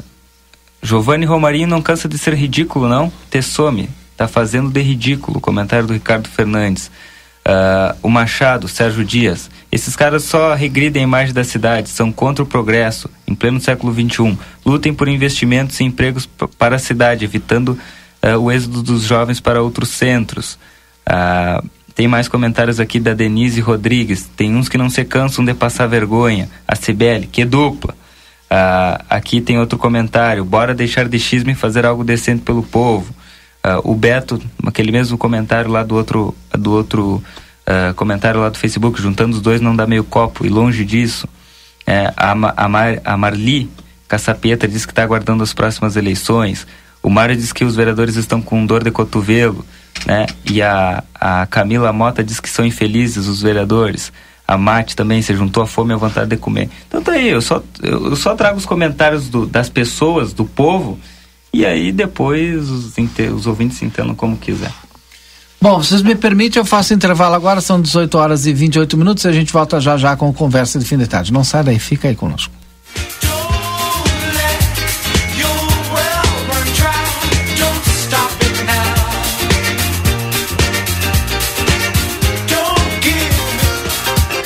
Giovanni Romarinho não cansa de ser ridículo, não? Tessome, tá fazendo de ridículo. Comentário do Ricardo Fernandes. Uh, o Machado, Sérgio Dias. Esses caras só regridem a imagem da cidade, são contra o progresso, em pleno século XXI. Lutem por investimentos e empregos para a cidade, evitando uh, o êxodo dos jovens para outros centros. Uh, tem mais comentários aqui da Denise Rodrigues. Tem uns que não se cansam de passar vergonha. A Cibele, que dupla. Uh, aqui tem outro comentário. Bora deixar de xisme e fazer algo decente pelo povo. Uh, o Beto, aquele mesmo comentário lá do outro, do outro uh, comentário lá do Facebook, juntando os dois não dá meio copo. E longe disso, é, a, a, Mar, a Marli Caçapeta diz que está aguardando as próximas eleições. O Mário diz que os vereadores estão com dor de cotovelo. Né? E a, a Camila Mota diz que são infelizes os vereadores a Mate também se juntou à fome e à vontade de comer. Então tá aí, eu só, eu só trago os comentários do, das pessoas, do povo, e aí depois os, os ouvintes entendam como quiser. Bom, vocês me permitem, eu faço intervalo agora, são 18 horas e 28 minutos e a gente volta já já com conversa de fim de tarde. Não sai daí, fica aí conosco.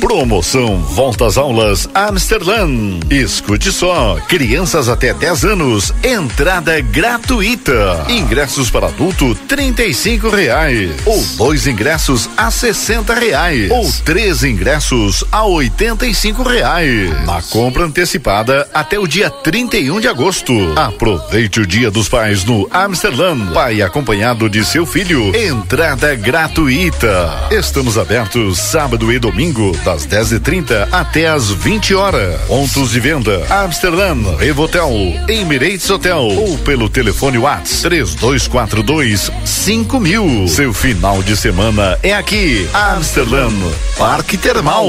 Promoção Volta às Aulas Amsterdã. Escute só, crianças até 10 anos, entrada gratuita. Ingressos para adulto, trinta e cinco reais. Ou dois ingressos a sessenta reais. Ou três ingressos a oitenta e cinco reais. Na compra antecipada até o dia 31 de agosto. Aproveite o Dia dos Pais no Amsterdã. Pai acompanhado de seu filho. Entrada gratuita. Estamos abertos sábado e domingo das 10h30 até as 20 horas. Pontos de venda: Amsterdã, Revotel, Emirates Hotel ou pelo telefone Whats 3242 5000. Seu final de semana é aqui, Amsterdã, Parque Termal.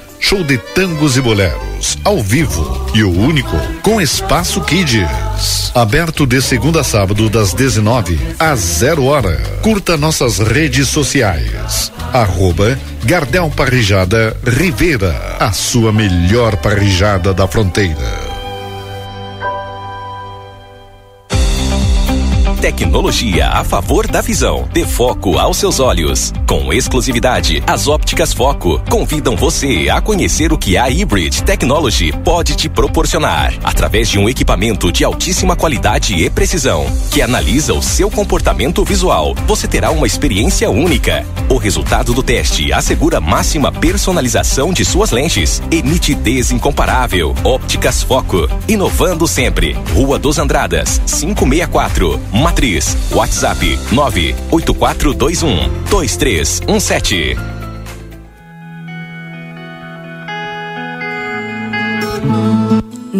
show de tangos e boleros, ao vivo e o único com espaço Kids. Aberto de segunda a sábado das 19 às 0 hora. Curta nossas redes sociais. Arroba Gardel Parrijada Rivera, a sua melhor parrijada da fronteira. Tecnologia a favor da visão. Dê foco aos seus olhos. Com exclusividade, as ópticas Foco convidam você a conhecer o que a Hybrid Technology pode te proporcionar. Através de um equipamento de altíssima qualidade e precisão, que analisa o seu comportamento visual, você terá uma experiência única. O resultado do teste assegura máxima personalização de suas lentes e nitidez incomparável. Ópticas Foco, inovando sempre. Rua dos Andradas, 564. Matriz. WhatsApp 98421 2317.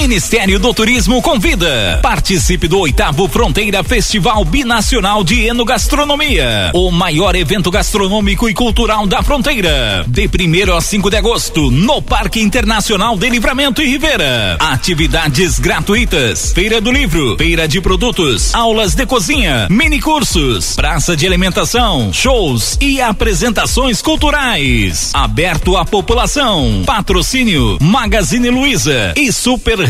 Ministério do Turismo convida. Participe do oitavo Fronteira Festival Binacional de Enogastronomia. O maior evento gastronômico e cultural da fronteira. De 1 a 5 de agosto, no Parque Internacional de Livramento e Rivera. Atividades gratuitas. Feira do Livro, feira de produtos, aulas de cozinha, mini cursos, praça de alimentação, shows e apresentações culturais. Aberto à população. Patrocínio Magazine Luiza e Super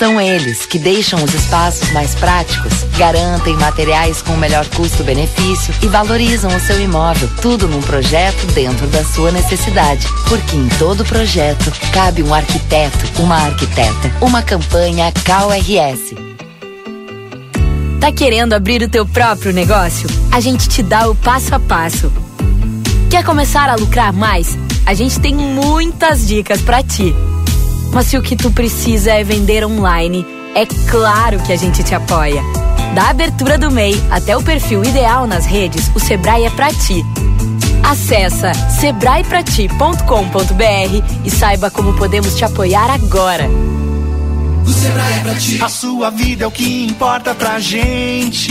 São eles que deixam os espaços mais práticos, garantem materiais com o melhor custo-benefício e valorizam o seu imóvel. Tudo num projeto dentro da sua necessidade. Porque em todo projeto cabe um arquiteto, uma arquiteta. Uma campanha KRS. Tá querendo abrir o teu próprio negócio? A gente te dá o passo a passo. Quer começar a lucrar mais? A gente tem muitas dicas para ti. Mas se o que tu precisa é vender online, é claro que a gente te apoia. Da abertura do MEI até o perfil ideal nas redes, o Sebrae é pra ti. Acesse sebraeprati.com.br e saiba como podemos te apoiar agora. O Sebrae é pra ti. A sua vida é o que importa pra gente.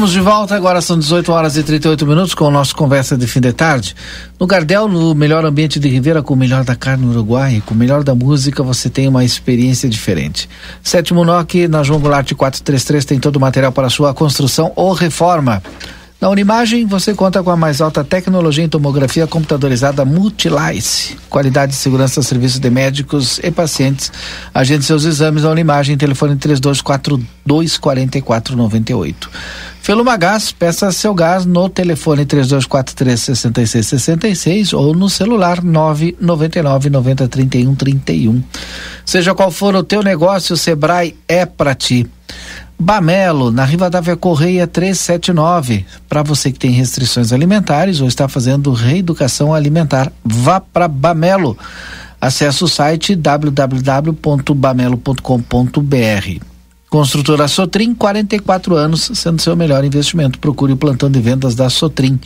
Estamos de volta, agora são 18 horas e 38 minutos com o nosso Conversa de Fim de Tarde. No Gardel, no melhor ambiente de Ribeira, com o melhor da carne uruguai, com o melhor da música, você tem uma experiência diferente. Sétimo NOC, na João Goulart 433, tem todo o material para sua construção ou reforma. Na Unimagem, você conta com a mais alta tecnologia em tomografia computadorizada Multilice. Qualidade e segurança serviços de médicos e pacientes. Agende seus exames na Unimagem, telefone 3242 4498. Feluma Gás, peça seu gás no telefone 3243 6666 ou no celular 999 90 31 31. Seja qual for o teu negócio, o Sebrae é para ti. Bamelo, na Rivadavia Correia 379. Para você que tem restrições alimentares ou está fazendo reeducação alimentar, vá para Bamelo. Acesse o site www.bamelo.com.br. Construtora Sotrim, 44 anos, sendo seu melhor investimento. Procure o plantão de vendas da Sotrim.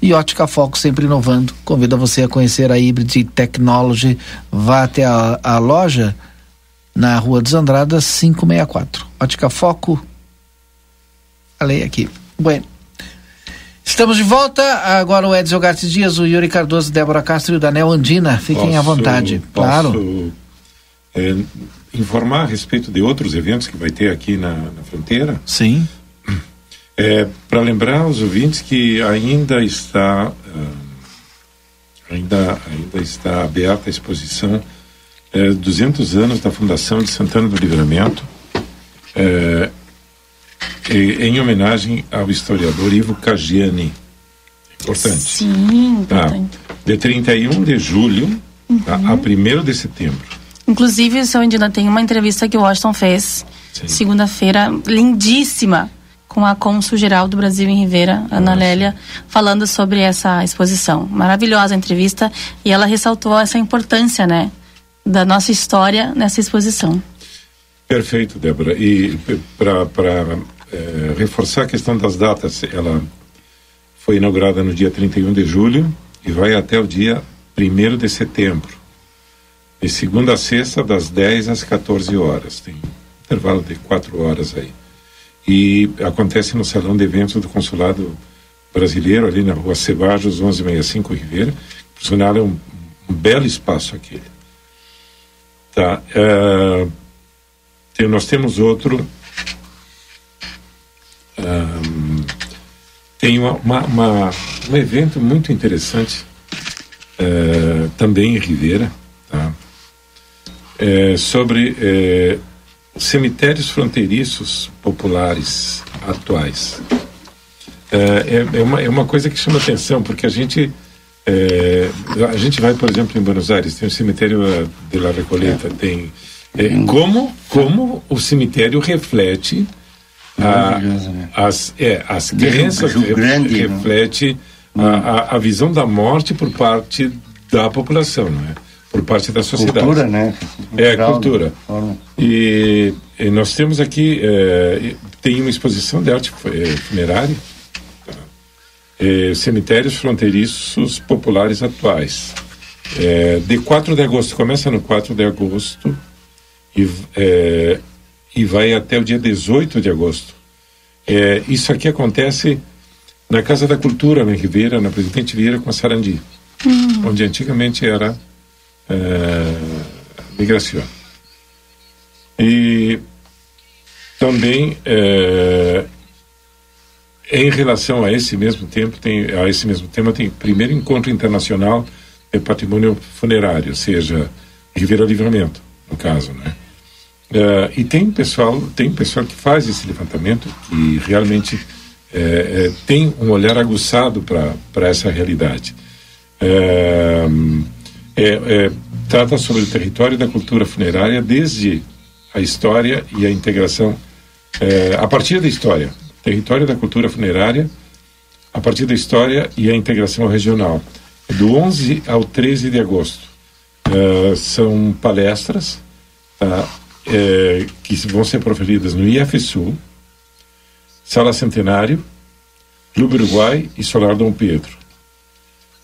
E Ótica Foco, sempre inovando. Convido você a conhecer a Hybrid Technology. Vá até a, a loja na Rua dos Andradas, 564. Ótica Foco. Falei aqui. Bueno. Estamos de volta. Agora o Edson Gartes Dias, o Yuri Cardoso, Débora Castro e o Daniel Andina. Fiquem Posso- à vontade. posso, Claro. é, informar a respeito de outros eventos que vai ter aqui na, na fronteira? Sim. É, Para lembrar os ouvintes que ainda está ah, ainda ainda está aberta a exposição é, 200 anos da fundação de Santana do Livramento é, e- em homenagem ao historiador Ivo Caggiani importante Sim, Tá. importante. de 31 de julho tá, a 1 de setembro Inclusive, seu Indina, tem uma entrevista que o Washington fez segunda-feira, lindíssima, com a cônsul geral do Brasil em Ribeira, Ana Lélia, falando sobre essa exposição. Maravilhosa a entrevista e ela ressaltou essa importância, né, da nossa história nessa exposição. Perfeito, Débora. E para reforçar a questão das datas, ela foi inaugurada no dia 31 de julho e vai até o dia 1 de setembro. De segunda a sexta, das 10 às 14 horas. Tem intervalo de 4 horas aí. E acontece no Salão de Eventos do Consulado Brasileiro, ali na rua Cebajos, 1165 Ribeira. Sinal, é um, um belo espaço aquele. Tá. eh, tem- nós temos outro. ahm, tem uma, uma- uma- um evento muito interessante eh, também em Ribeira, tá? Sobre cemitérios fronteiriços populares atuais. É, é uma, é uma coisa que chama atenção, porque a gente. Eh, a gente vai, por exemplo, em Buenos Aires, tem o cemitério eh, de La Recoleta, tem. eh, como, como o cemitério reflete a, né? as, é, as crenças, re- né? reflete a, a, visão da morte por parte da população, não é? Por parte da sociedade. Cultura, né? É, Cultural, cultura. E, e nós temos aqui, eh, tem uma exposição de arte fu- funerária? Eh, cemitérios fronteiriços populares atuais. Eh, de 4 de agosto, começa no 4 de agosto e, eh, e vai até o dia 18 de agosto. Eh, isso aqui acontece na Casa da Cultura, na Ribeira, na Presidente Vieira com a Sarandi, onde antigamente era migração. E também eh, em relação a esse mesmo tempo tem a esse mesmo tema tem primeiro encontro internacional de patrimônio funerário, ou seja, Ribeira Livramento, no caso, né? Eh, e tem pessoal tem pessoal que faz esse levantamento que realmente eh, eh, tem um olhar aguçado para essa realidade. É, é, trata sobre o território da cultura funerária desde a história e a integração é, a partir da história território da cultura funerária a partir da história e a integração regional do 11 ao 13 de agosto É, são palestras tá, é, que vão ser proferidas no IF Sul Sala Centenário Clube Uruguai e Solar Dom Pedro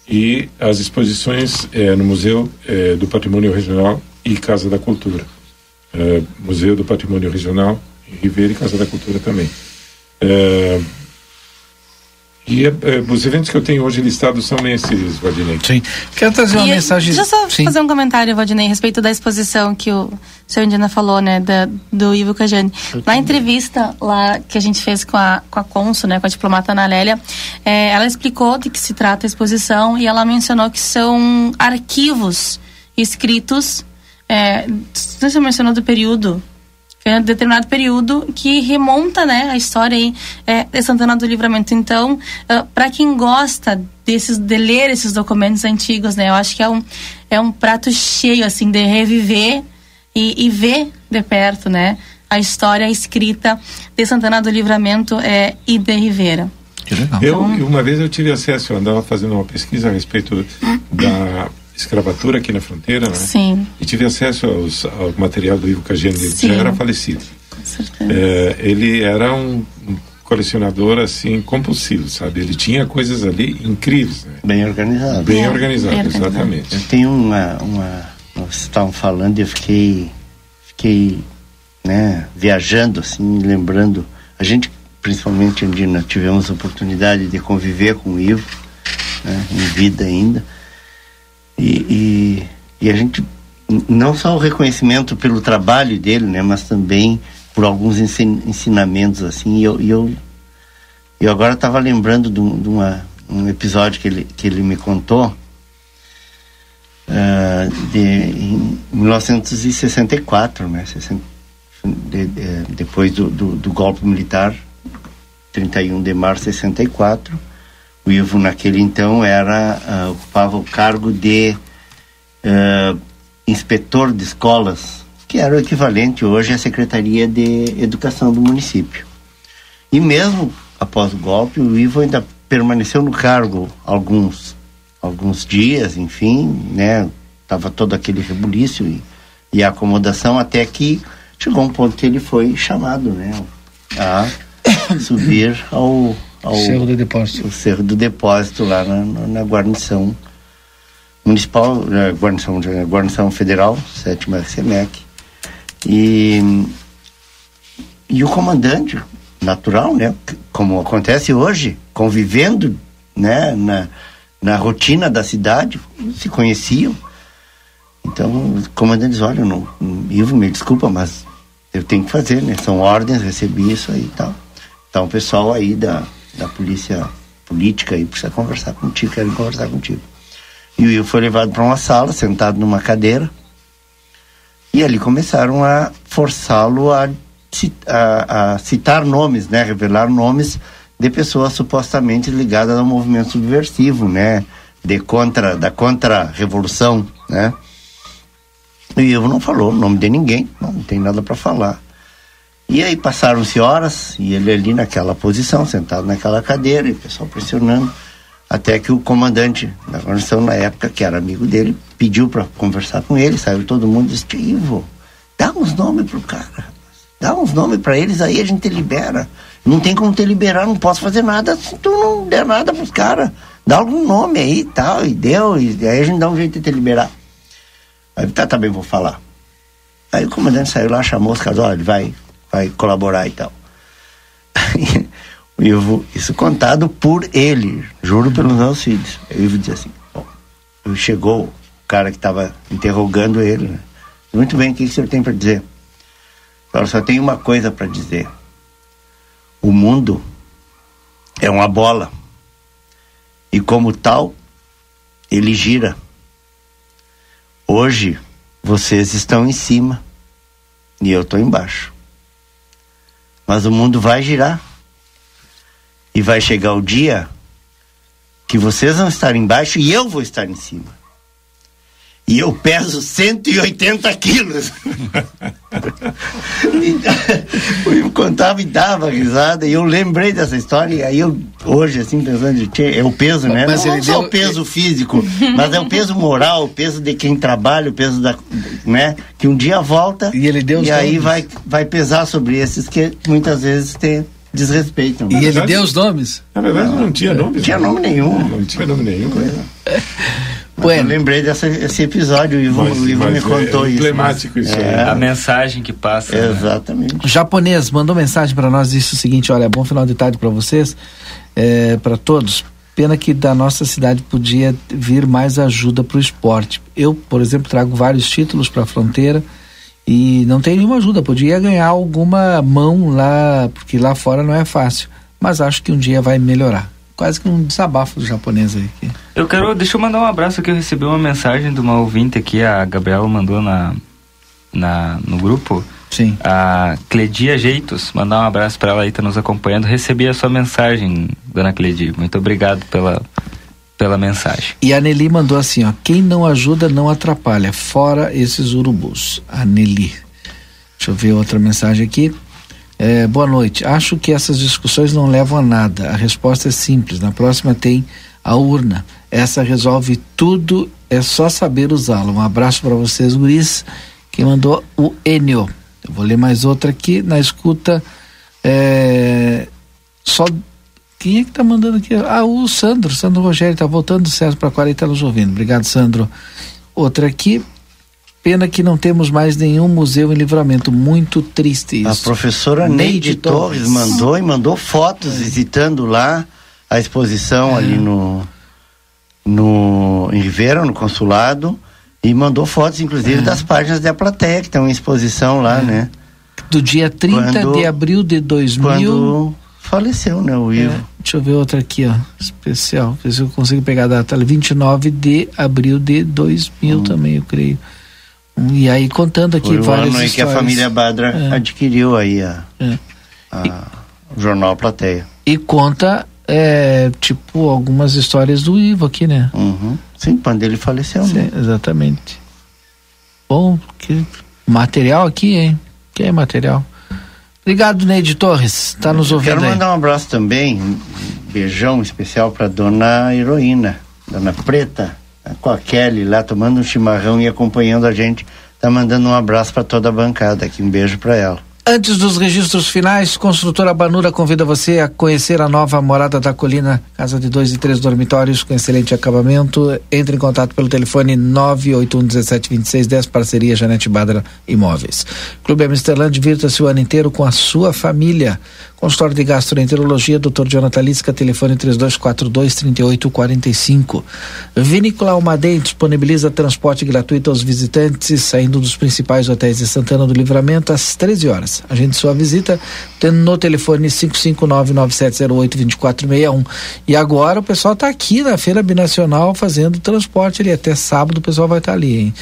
e as exposições eh, no Museu eh, do Patrimônio Regional e Casa da Cultura. Eh, Museu do Patrimônio Regional Ribeira e Casa da Cultura também. Eh, E é, é, os eventos que eu tenho hoje listados são esses, Valdinei. Sim. Quero trazer uma E, mensagem. Deixa eu só Sim. fazer um comentário, Valdinei, a respeito da exposição que o senhor Indiana falou, né, da, do Ivo Cajani. Na entrevista lá que a gente fez com a, com a Consul, né, com a diplomata Ana Lélia, eh, ela explicou de que se trata a exposição e ela mencionou que são arquivos escritos, é, você mencionou do período é um determinado período que remonta né, a história aí, é, de Santana do Livramento. Então, para quem gosta desses, de ler esses documentos antigos, né, eu acho que é um, é um prato cheio assim de reviver e, e ver de perto né, a história escrita de Santana do Livramento é, e de Rivera. Que legal. Eu, uma vez eu tive acesso, eu andava fazendo uma pesquisa a respeito da escravatura aqui na fronteira, né? Sim. E tive acesso aos, ao material do Ivo Cageni, ele já era falecido. Com certeza. É, ele era um, colecionador assim compulsivo, sabe? Ele tinha coisas ali incríveis, né? Bem organizado. Bem organizado, exatamente. Eu tenho uma, uma vocês estavam falando e eu fiquei, fiquei, né, viajando assim, lembrando. A gente, principalmente Andina, tivemos a oportunidade de conviver com o Ivo, né, em vida ainda. E, e, e a gente, não só o reconhecimento pelo trabalho dele, né, mas também por alguns ensin- ensinamentos assim. E eu, e eu, eu agora estava lembrando de, um, de uma, um episódio que ele, que ele me contou. ah, de, em 1964, né, 60, de- de- depois do, do, do golpe militar, 31 de março de 64. O Ivo, naquele então, era, ah, ocupava o cargo de ah, inspetor de escolas, que era o equivalente hoje à Secretaria de Educação do município. E mesmo após o golpe, o Ivo ainda permaneceu no cargo alguns, alguns dias, enfim, né? Tava todo aquele rebuliço e, e a acomodação até que chegou um ponto que ele foi chamado, né? A subir ao, ao Cerro do Depósito. o Cerro do Depósito lá na, na- na guarnição municipal, eh, guarnição, eh, guarnição federal, sétima SEMEC. E, e o comandante, natural, né? Como acontece hoje, convivendo né, na, na rotina da cidade, se conheciam. Então, o comandante diz, olha, não, Ivo, me desculpa, mas eu tenho que fazer, né? São ordens, recebi isso aí e tal. Então, o pessoal aí da, da polícia política aí precisa conversar contigo, querem conversar contigo. E o Ivo foi levado para uma sala, sentado numa cadeira, e ali começaram a forçá-lo a, a, a citar nomes, né? Revelar nomes de pessoas supostamente ligadas ao movimento subversivo, né? De contra, da contra-revolução, né? E o Ivo não falou o nome de ninguém, não tem nada para falar. E aí passaram-se horas e ele ali naquela posição, sentado naquela cadeira, e o pessoal pressionando, até que o comandante da guarnição na época, que era amigo dele, pediu para conversar com ele, saiu todo mundo e disse, "Tio Ivo, dá uns nomes pro cara, dá uns nomes para eles, aí a gente libera. Não tem como te liberar, não posso fazer nada se tu não der nada pros caras. Dá algum nome aí e tal, e deu, e aí a gente dá um jeito de te liberar. Aí, tá, tá vou falar. Aí o comandante saiu lá, chamou os caras, olha, ele vai, vai colaborar e tal. o Ivo, isso contado por ele, juro pelos meus filhos. O Ivo dizia assim, bom, chegou o cara que estava interrogando ele, né? Muito bem, o que, o senhor tem para dizer? Eu só tenho uma coisa para dizer. O mundo é uma bola. E como tal, ele gira. Hoje, vocês estão em cima e eu estou embaixo. Mas o mundo vai girar. E vai chegar o dia que vocês vão estar embaixo e eu vou estar em cima. E eu peso 180 quilos. E o Ivo contava e dava risada. E eu lembrei dessa história. E aí eu, hoje, assim, pensando, tchê, é o peso, né? Mas não ele só deu- o peso físico, mas é o peso moral, o peso de quem trabalha, o peso da. né? Que um dia volta. E ele deu os E aí nomes. vai, vai pesar sobre esses que muitas vezes te desrespeitam. E ele deu os nomes? Na verdade, não tinha nome. Não tinha nome nenhum. Não tinha nome nenhum. né? Eu lembrei desse esse episódio, o Ivo, Mas- o Ivo mas me é contou isso. emblemático isso. É. A mensagem que passa. né? Exatamente. O japonês mandou mensagem para nós disse o seguinte: olha, bom final de tarde para vocês. é, para todos. Pena que da nossa cidade podia vir mais ajuda para o esporte. Eu, por exemplo, trago vários títulos para a fronteira e não tem nenhuma ajuda. Podia ganhar alguma mão lá, porque lá fora não é fácil. Mas acho que um dia vai melhorar. Quase que um desabafo do japonês aí. Aqui. Eu quero, deixa eu mandar um abraço que eu recebi uma mensagem de uma ouvinte aqui, a Gabriela mandou na, na no grupo. Sim. A Cledia Jeitos, mandar um abraço para ela aí, tá nos acompanhando. Recebi a sua mensagem, dona Cledia. Muito obrigado pela, pela mensagem. E a Nelly mandou assim, ó, quem não ajuda não atrapalha, fora esses urubus. A Nelly. Deixa eu ver outra mensagem aqui. É, boa noite. Acho que essas discussões não levam a nada. A resposta é simples. Na próxima tem a urna. Essa resolve tudo, é só saber usá-la. Um abraço para vocês, guris. Quem mandou o Enio. Eu vou ler mais outra aqui na escuta. É, só quem é que tá mandando aqui? Ah, o Sandro, Sandro Rogério, tá voltando do César para 40 nos ouvindo. Obrigado, Sandro. Outra aqui. Pena que não temos mais nenhum museu em livramento. Muito triste isso. A professora Neide Torres mandou e mandou fotos é. visitando lá a exposição é. ali no, no em Ribeira, no consulado. E mandou fotos, inclusive, é. das páginas da plateia, que estão em exposição lá, é. né? Do dia 30 quando, de abril de 2000. Quando faleceu, né, o Ivo. É, deixa eu ver outra aqui, ó, especial, ver se eu consigo pegar a data. 29 de abril de 2000 hum. também, eu creio. E aí contando aqui Foi o várias ano histórias. que a família Badra é. adquiriu aí a, é. a e, o jornal Plateia. E conta, é, tipo, algumas histórias do Ivo aqui, né? Uhum. Sim, quando ele faleceu, Sim, né? Exatamente. Bom, que material aqui, hein? Que é material. Obrigado, Neide Torres. Tá nos ouvindo Quero aí. mandar um abraço também, um beijão especial para dona Heroína, dona Preta, com a Kelly lá tomando um chimarrão e acompanhando a gente. Tá mandando um abraço para toda a bancada aqui. Um beijo para ela. Antes dos registros finais, Construtora Banura convida você a conhecer a nova Morada da Colina, casa de dois e três dormitórios com excelente acabamento. Entre em contato pelo telefone 981172610, parceria Janete Badra Imóveis. Clube Amsterland, divirta-se o ano inteiro com a sua família. Consultório de Gastroenterologia, Dr. Jonathan Lisca, telefone 3242-3845. Vinícola Almaden disponibiliza transporte gratuito aos visitantes, saindo dos principais hotéis de Santana do Livramento às 13 horas. Agende sua visita no telefone 55997082461. E agora o pessoal está aqui na Feira Binacional fazendo transporte ali. Até sábado o pessoal vai estar tá ali, hein?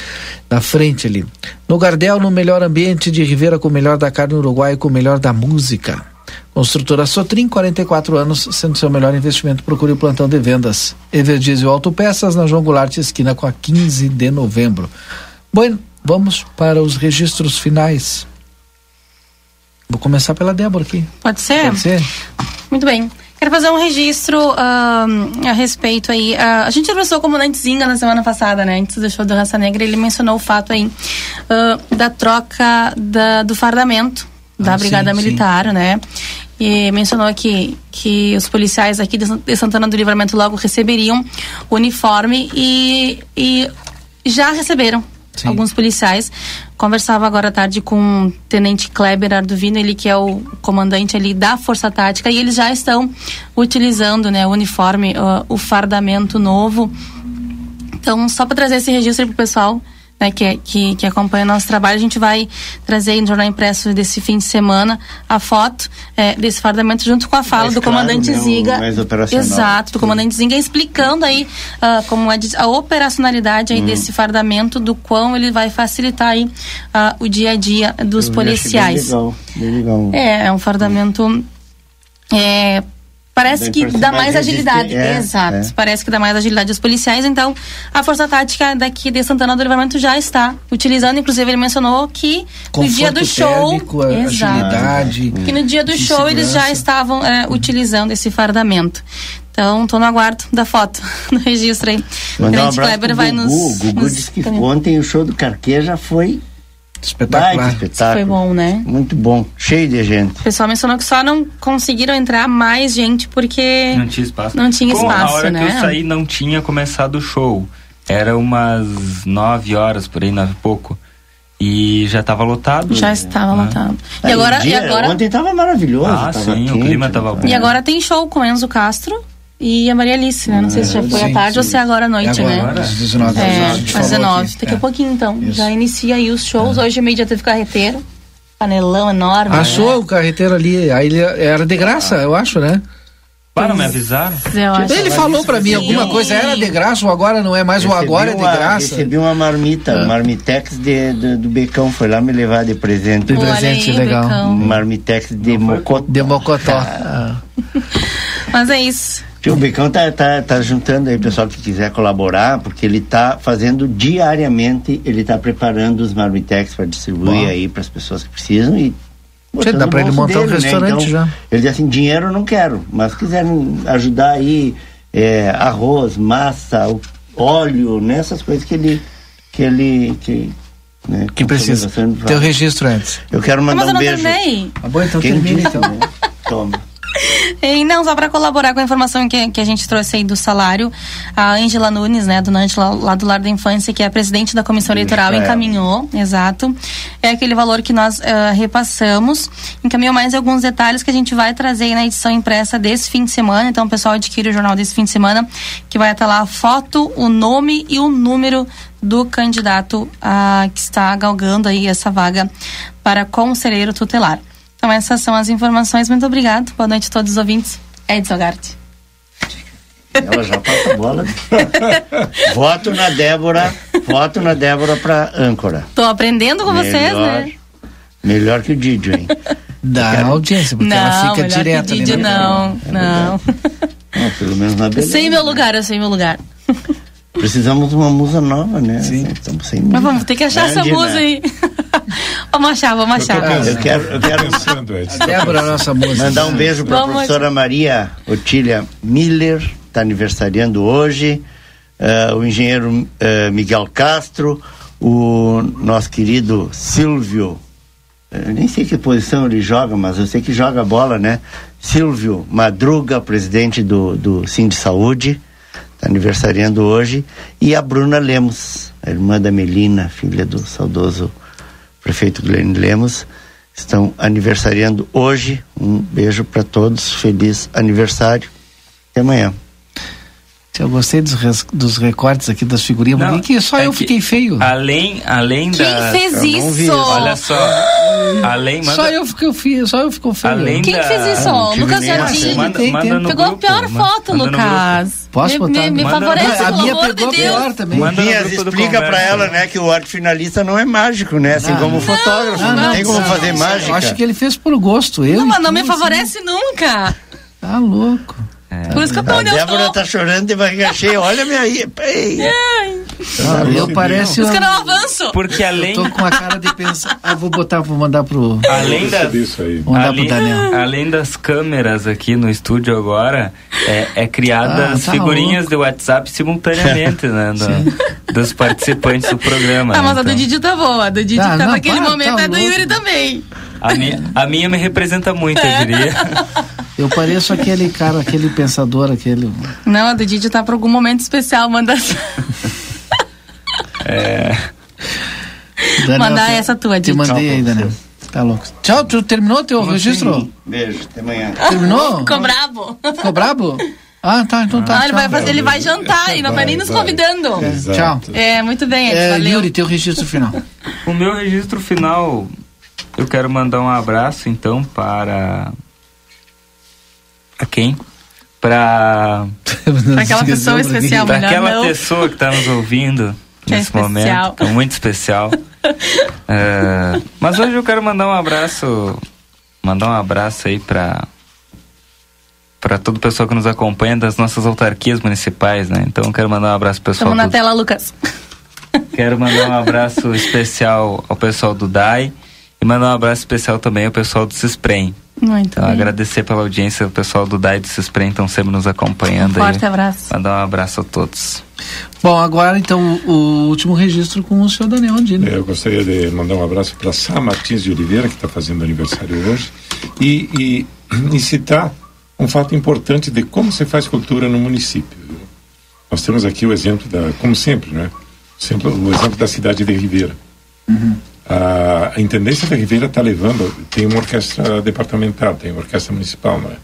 Na frente ali. No Gardel, no melhor ambiente de Ribeira, com o melhor da carne uruguaia, com o melhor da música. Construtora Sotrim, 44 anos, sendo seu melhor investimento, procure o plantão de vendas. Everdiesel Autopeças, na João Goulart, esquina com a 15 de novembro. Bom, vamos para os registros finais. Vou começar pela Débora aqui. Pode ser? Pode ser. Muito bem. Quero fazer um registro a respeito aí. Uh, a gente conversou com o comandante Zinga na semana passada, né? Antes do show do Raça Negra, ele mencionou o fato aí uh, da troca da, do fardamento da ah, Brigada sim, Militar, sim. né? E mencionou que, que os policiais aqui de Santana do Livramento logo receberiam o uniforme e, e já receberam Sim. alguns policiais. Conversava agora à tarde com o Tenente Kleber Arduvino, ele que é o comandante ali da Força Tática, e eles já estão utilizando né, o uniforme, uh, o fardamento novo. Então, só para trazer esse registro para o pessoal, né, que, que, que, acompanha o nosso trabalho, a gente vai trazer no Jornal Impresso desse fim de semana a foto é, desse fardamento junto com a fala mais do claro, comandante né, Ziga. Exato, do comandante Ziga explicando aí uh, como é a operacionalidade aí hum. desse fardamento, do quão ele vai facilitar aí uh, o dia a dia dos Eu policiais. Bem legal, bem legal. É, é um fardamento. É, parece que dá mais agilidade. É, Exato. É. Parece que dá mais agilidade aos policiais. Então, a Força Tática daqui de Santana do Livramento já está utilizando. Inclusive, ele mencionou que Conforto no dia do show. Térmico, exato. Agilidade, que no dia do show segurança. eles já estavam é, utilizando esse fardamento. Então, estou no aguardo da foto, no registro aí. Mandar um abraço Kleber vai Gugu. nos. O Gugu nos... disse que ontem o show do Carquê já foi Espetacular. espetáculo. Foi bom, né? Muito bom. Cheio de gente. O pessoal mencionou que só não conseguiram entrar mais gente porque. Não tinha espaço. Não tinha espaço, na hora né? que eu saí não tinha começado o show. Era umas nove horas, por aí, nove e pouco. E já estava lotado. Já estava né? lotado. E agora, o dia- e agora, Ontem estava maravilhoso. Ah, tava sim, o quente, clima tava né? bom. e agora tem show com Enzo Castro e a Maria Alice, né? Não sei se já foi à sim, tarde ou sim. se é agora à noite, É né? agora, às 19 horas, É, às falou 19. aqui. Daqui a É. pouquinho, então. Isso. Já inicia aí os shows. Hoje meio dia teve carreteiro. Panelão enorme. Achou né? o carreteiro ali, aí era de graça, eu acho, né? Para, me avisaram. Eu acho. Ele falou pra mim alguma coisa, era de graça, ou agora não é mais, o Recebi agora é de uma- graça. Recebi uma marmita, Ah. marmitex de, de- do Becão, foi lá me levar de presente. De presente, aí, legal. Becão. Marmitex de Mocotó. De Mocotó. Ah. Mas é isso. O Becão tá, tá, tá juntando aí o pessoal que quiser colaborar, porque ele tá fazendo diariamente, ele tá preparando os marmitex para distribuir Bom. aí para as pessoas que precisam e botando dá pra ele montar um dele, né? restaurante Então, já. Ele diz assim, dinheiro eu não quero, mas se quiserem ajudar aí, é, arroz, massa, o- óleo, né? Essas coisas que ele que ele que, né, Que precisa. Teu registro antes. Eu quero mandar Mas eu um não beijo. terminei. Tá bom, então Quem termina então. né? Toma. E não, só para colaborar com a informação que, que a gente trouxe aí do salário, a Ângela Nunes, né, dona Ângela, lá do Lar da Infância, que é a presidente da Comissão Eleitoral, Israel. encaminhou, exato. É aquele valor que nós eh, repassamos. Encaminhou mais alguns detalhes que a gente vai trazer aí na edição impressa desse fim de semana. Então, o pessoal adquire o jornal desse fim de semana, que vai estar lá a foto, o nome e o número do candidato ah, que está galgando aí essa vaga para conselheiro tutelar. Então essas são as informações. Muito obrigado. Boa noite a todos os ouvintes. Edson Garte. Ela já passa a bola. voto na Débora, voto na Débora para âncora. Tô aprendendo com vocês, Melhor- né? Melhor que o Didio, hein? Da audiência, porque ela Não, fica melhor direto que ali. Né? não, não. Ah, pelo menos na beleza. sei meu lugar, eu sei meu lugar. Precisamos de uma musa nova, né? Sim. Estamos sem Mas vamos ter que achar essa Grande, musa né? aí. vamos achar, vamos achar. Eu quero, eu quero A Débora, nossa moça. mandar um beijo para a professora Maria Otília Miller, está aniversariando hoje, eh, o engenheiro eh, Miguel Castro, o nosso querido Silvio, eu nem sei que posição ele joga, mas eu sei que joga bola, né? Silvio Madruga, presidente do, do Sim de Saúde, está aniversariando hoje, e a Bruna Lemos, a irmã da Melina, filha do saudoso prefeito Glenn Lemos, estão aniversariando hoje. Um beijo para todos, feliz aniversário. Até amanhã. Eu gostei dos, res- dos recortes aqui das figurinhas, Não, que só é eu que fiquei feio. Além, além Quem da. fez Eu não vi isso? Olha só. Além, manda, Só eu fiquei feio, só eu ficou feio. Além Quem da- fez isso? Não tive Lucas. Jardim. Manda- Tem, manda tem. Pegou a grupo, pior ma- foto, Lucas. Posso me, botar? me, me Manda- favorece, a pelo minha de pegou Deus. pior também. Manda Minhas explica para ela, né, que o arte finalista não é mágico, né? Assim Ah. como o fotógrafo, Ah, não, tem como fazer Eu mágica. acho que ele fez por gosto. Eu Não, mas não me assim, favorece nunca. Tá louco. Por isso que eu tô A Débora tô. tá chorando de barriga cheia. Olha minha aí. Ei. Ah, eu pareço. Por isso que eu não avanço. Porque além, Eu tô com a cara de pensar. Ah, vou botar, vou mandar pro. além das. Isso aí. Mandar pro Além, Daniel. além das câmeras aqui no estúdio agora, é, é criadas Ah, tá figurinhas de WhatsApp simultaneamente, né? do- dos participantes do programa. Ah, mas né, a do então. Didi tá boa. A do Didi Ah, tá não, naquele para, momento, tá a do louco. Yuri também. A minha, a minha me representa muito, eu diria. Eu pareço aquele cara, aquele pensador, aquele. Não, a do Didi tá pra algum momento especial. Manda É, Daniel, mandar te- essa tua, Te Didi. mandei aí, Daniel. Tá louco. Tchau, tu terminou teu registro? Beijo, até amanhã. Terminou? Ficou brabo. Ficou brabo? Ah, tá, então tá. Ah, ele vai fazer, ele vai jantar e não vai nem nos convidando. Exato. Tchau. É, muito bem, Edson, É, valeu. Yuri, teu registro final. o meu registro final, eu quero mandar um abraço então para. A quem? Para aquela pessoa especial, Para aquela não. pessoa que está nos ouvindo Que é nesse especial. momento, que é muito especial. É, mas hoje eu quero mandar um abraço, mandar um abraço aí para para todo o pessoal que nos acompanha das nossas autarquias municipais, né? Então eu quero mandar um abraço pro pessoal Estamos na do, tela, Lucas. quero mandar um abraço especial ao pessoal do DAI e mandar um abraço especial também ao pessoal do Cisprem. Muito Então, bem. agradecer pela audiência, o pessoal do DAI do Cisprem estão sempre nos acompanhando Um forte aí. abraço. Mandar um abraço a todos. Bom, agora então o, último registro com o senhor Daniel Andino. Eu gostaria de mandar um abraço para Sá Martins de Oliveira, que está fazendo aniversário hoje, e, e, e citar um fato importante de como se faz cultura no município. Nós temos aqui o exemplo da, como sempre, né? Sempre o exemplo da cidade de Ribeira. A, a Intendência da Ribeira está levando, tem uma orquestra departamental, tem uma orquestra municipal, não é?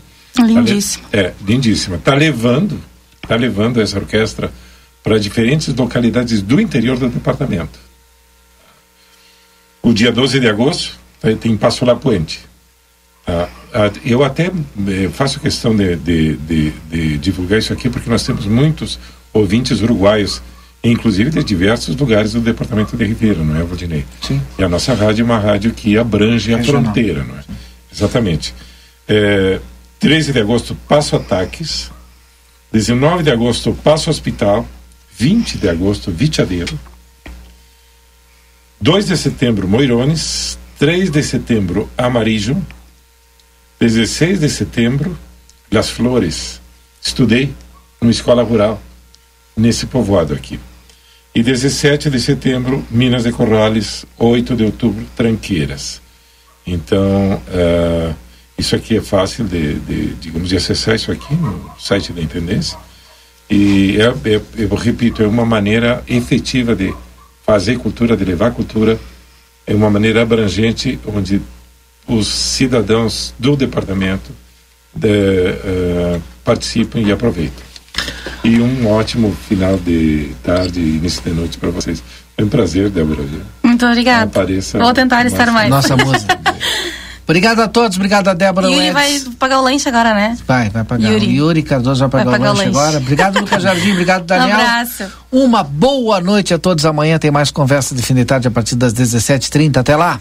Lindíssima. Tá é, lindíssima. Está levando, tá levando essa orquestra para diferentes localidades do interior do departamento. O dia 12 de agosto tem Passo La Puente. Ah, ah, eu até eh, faço questão de, de, de, de, divulgar isso aqui porque nós temos muitos ouvintes uruguaios, inclusive de diversos lugares do departamento de Ribeira, não é, Valdinei? Sim. E a nossa rádio é uma rádio que abrange a Regional. fronteira, não é? Exatamente. É, 13 de agosto, Passo Ataques. 19 de agosto, Passo Hospital. 20 de agosto, Vitiadeiro. 2 de setembro, Moirones. 3 de setembro, Amarijo. 16 de setembro, Las Flores. Estudei numa escola rural, nesse povoado aqui. E 17 de setembro, Minas de Corrales. 8 de outubro, Tranqueiras. Então, uh, isso aqui é fácil de, de, digamos, de acessar isso aqui no site da Intendência. E é, é, eu repito, é uma maneira efetiva de fazer cultura, de levar cultura, é uma maneira abrangente onde os cidadãos do departamento de, uh, participam e aproveitam. E um ótimo final de tarde e início de noite para vocês. É um prazer, Débora. Muito obrigada. Apareça Vou tentar estar mais. Nossa música. Obrigado a todos, obrigado a Débora Yuri Wetz. vai pagar o lanche agora, né? Vai, vai pagar. Yuri. Yuri Cardoso vai pagar, Vai pagar o lanche o lanche. agora. Obrigado, Lucas Jardim. Obrigado, Daniel. Um abraço. Uma boa noite a todos. Amanhã tem mais conversa de fim de tarde a partir das 17h30. Até lá.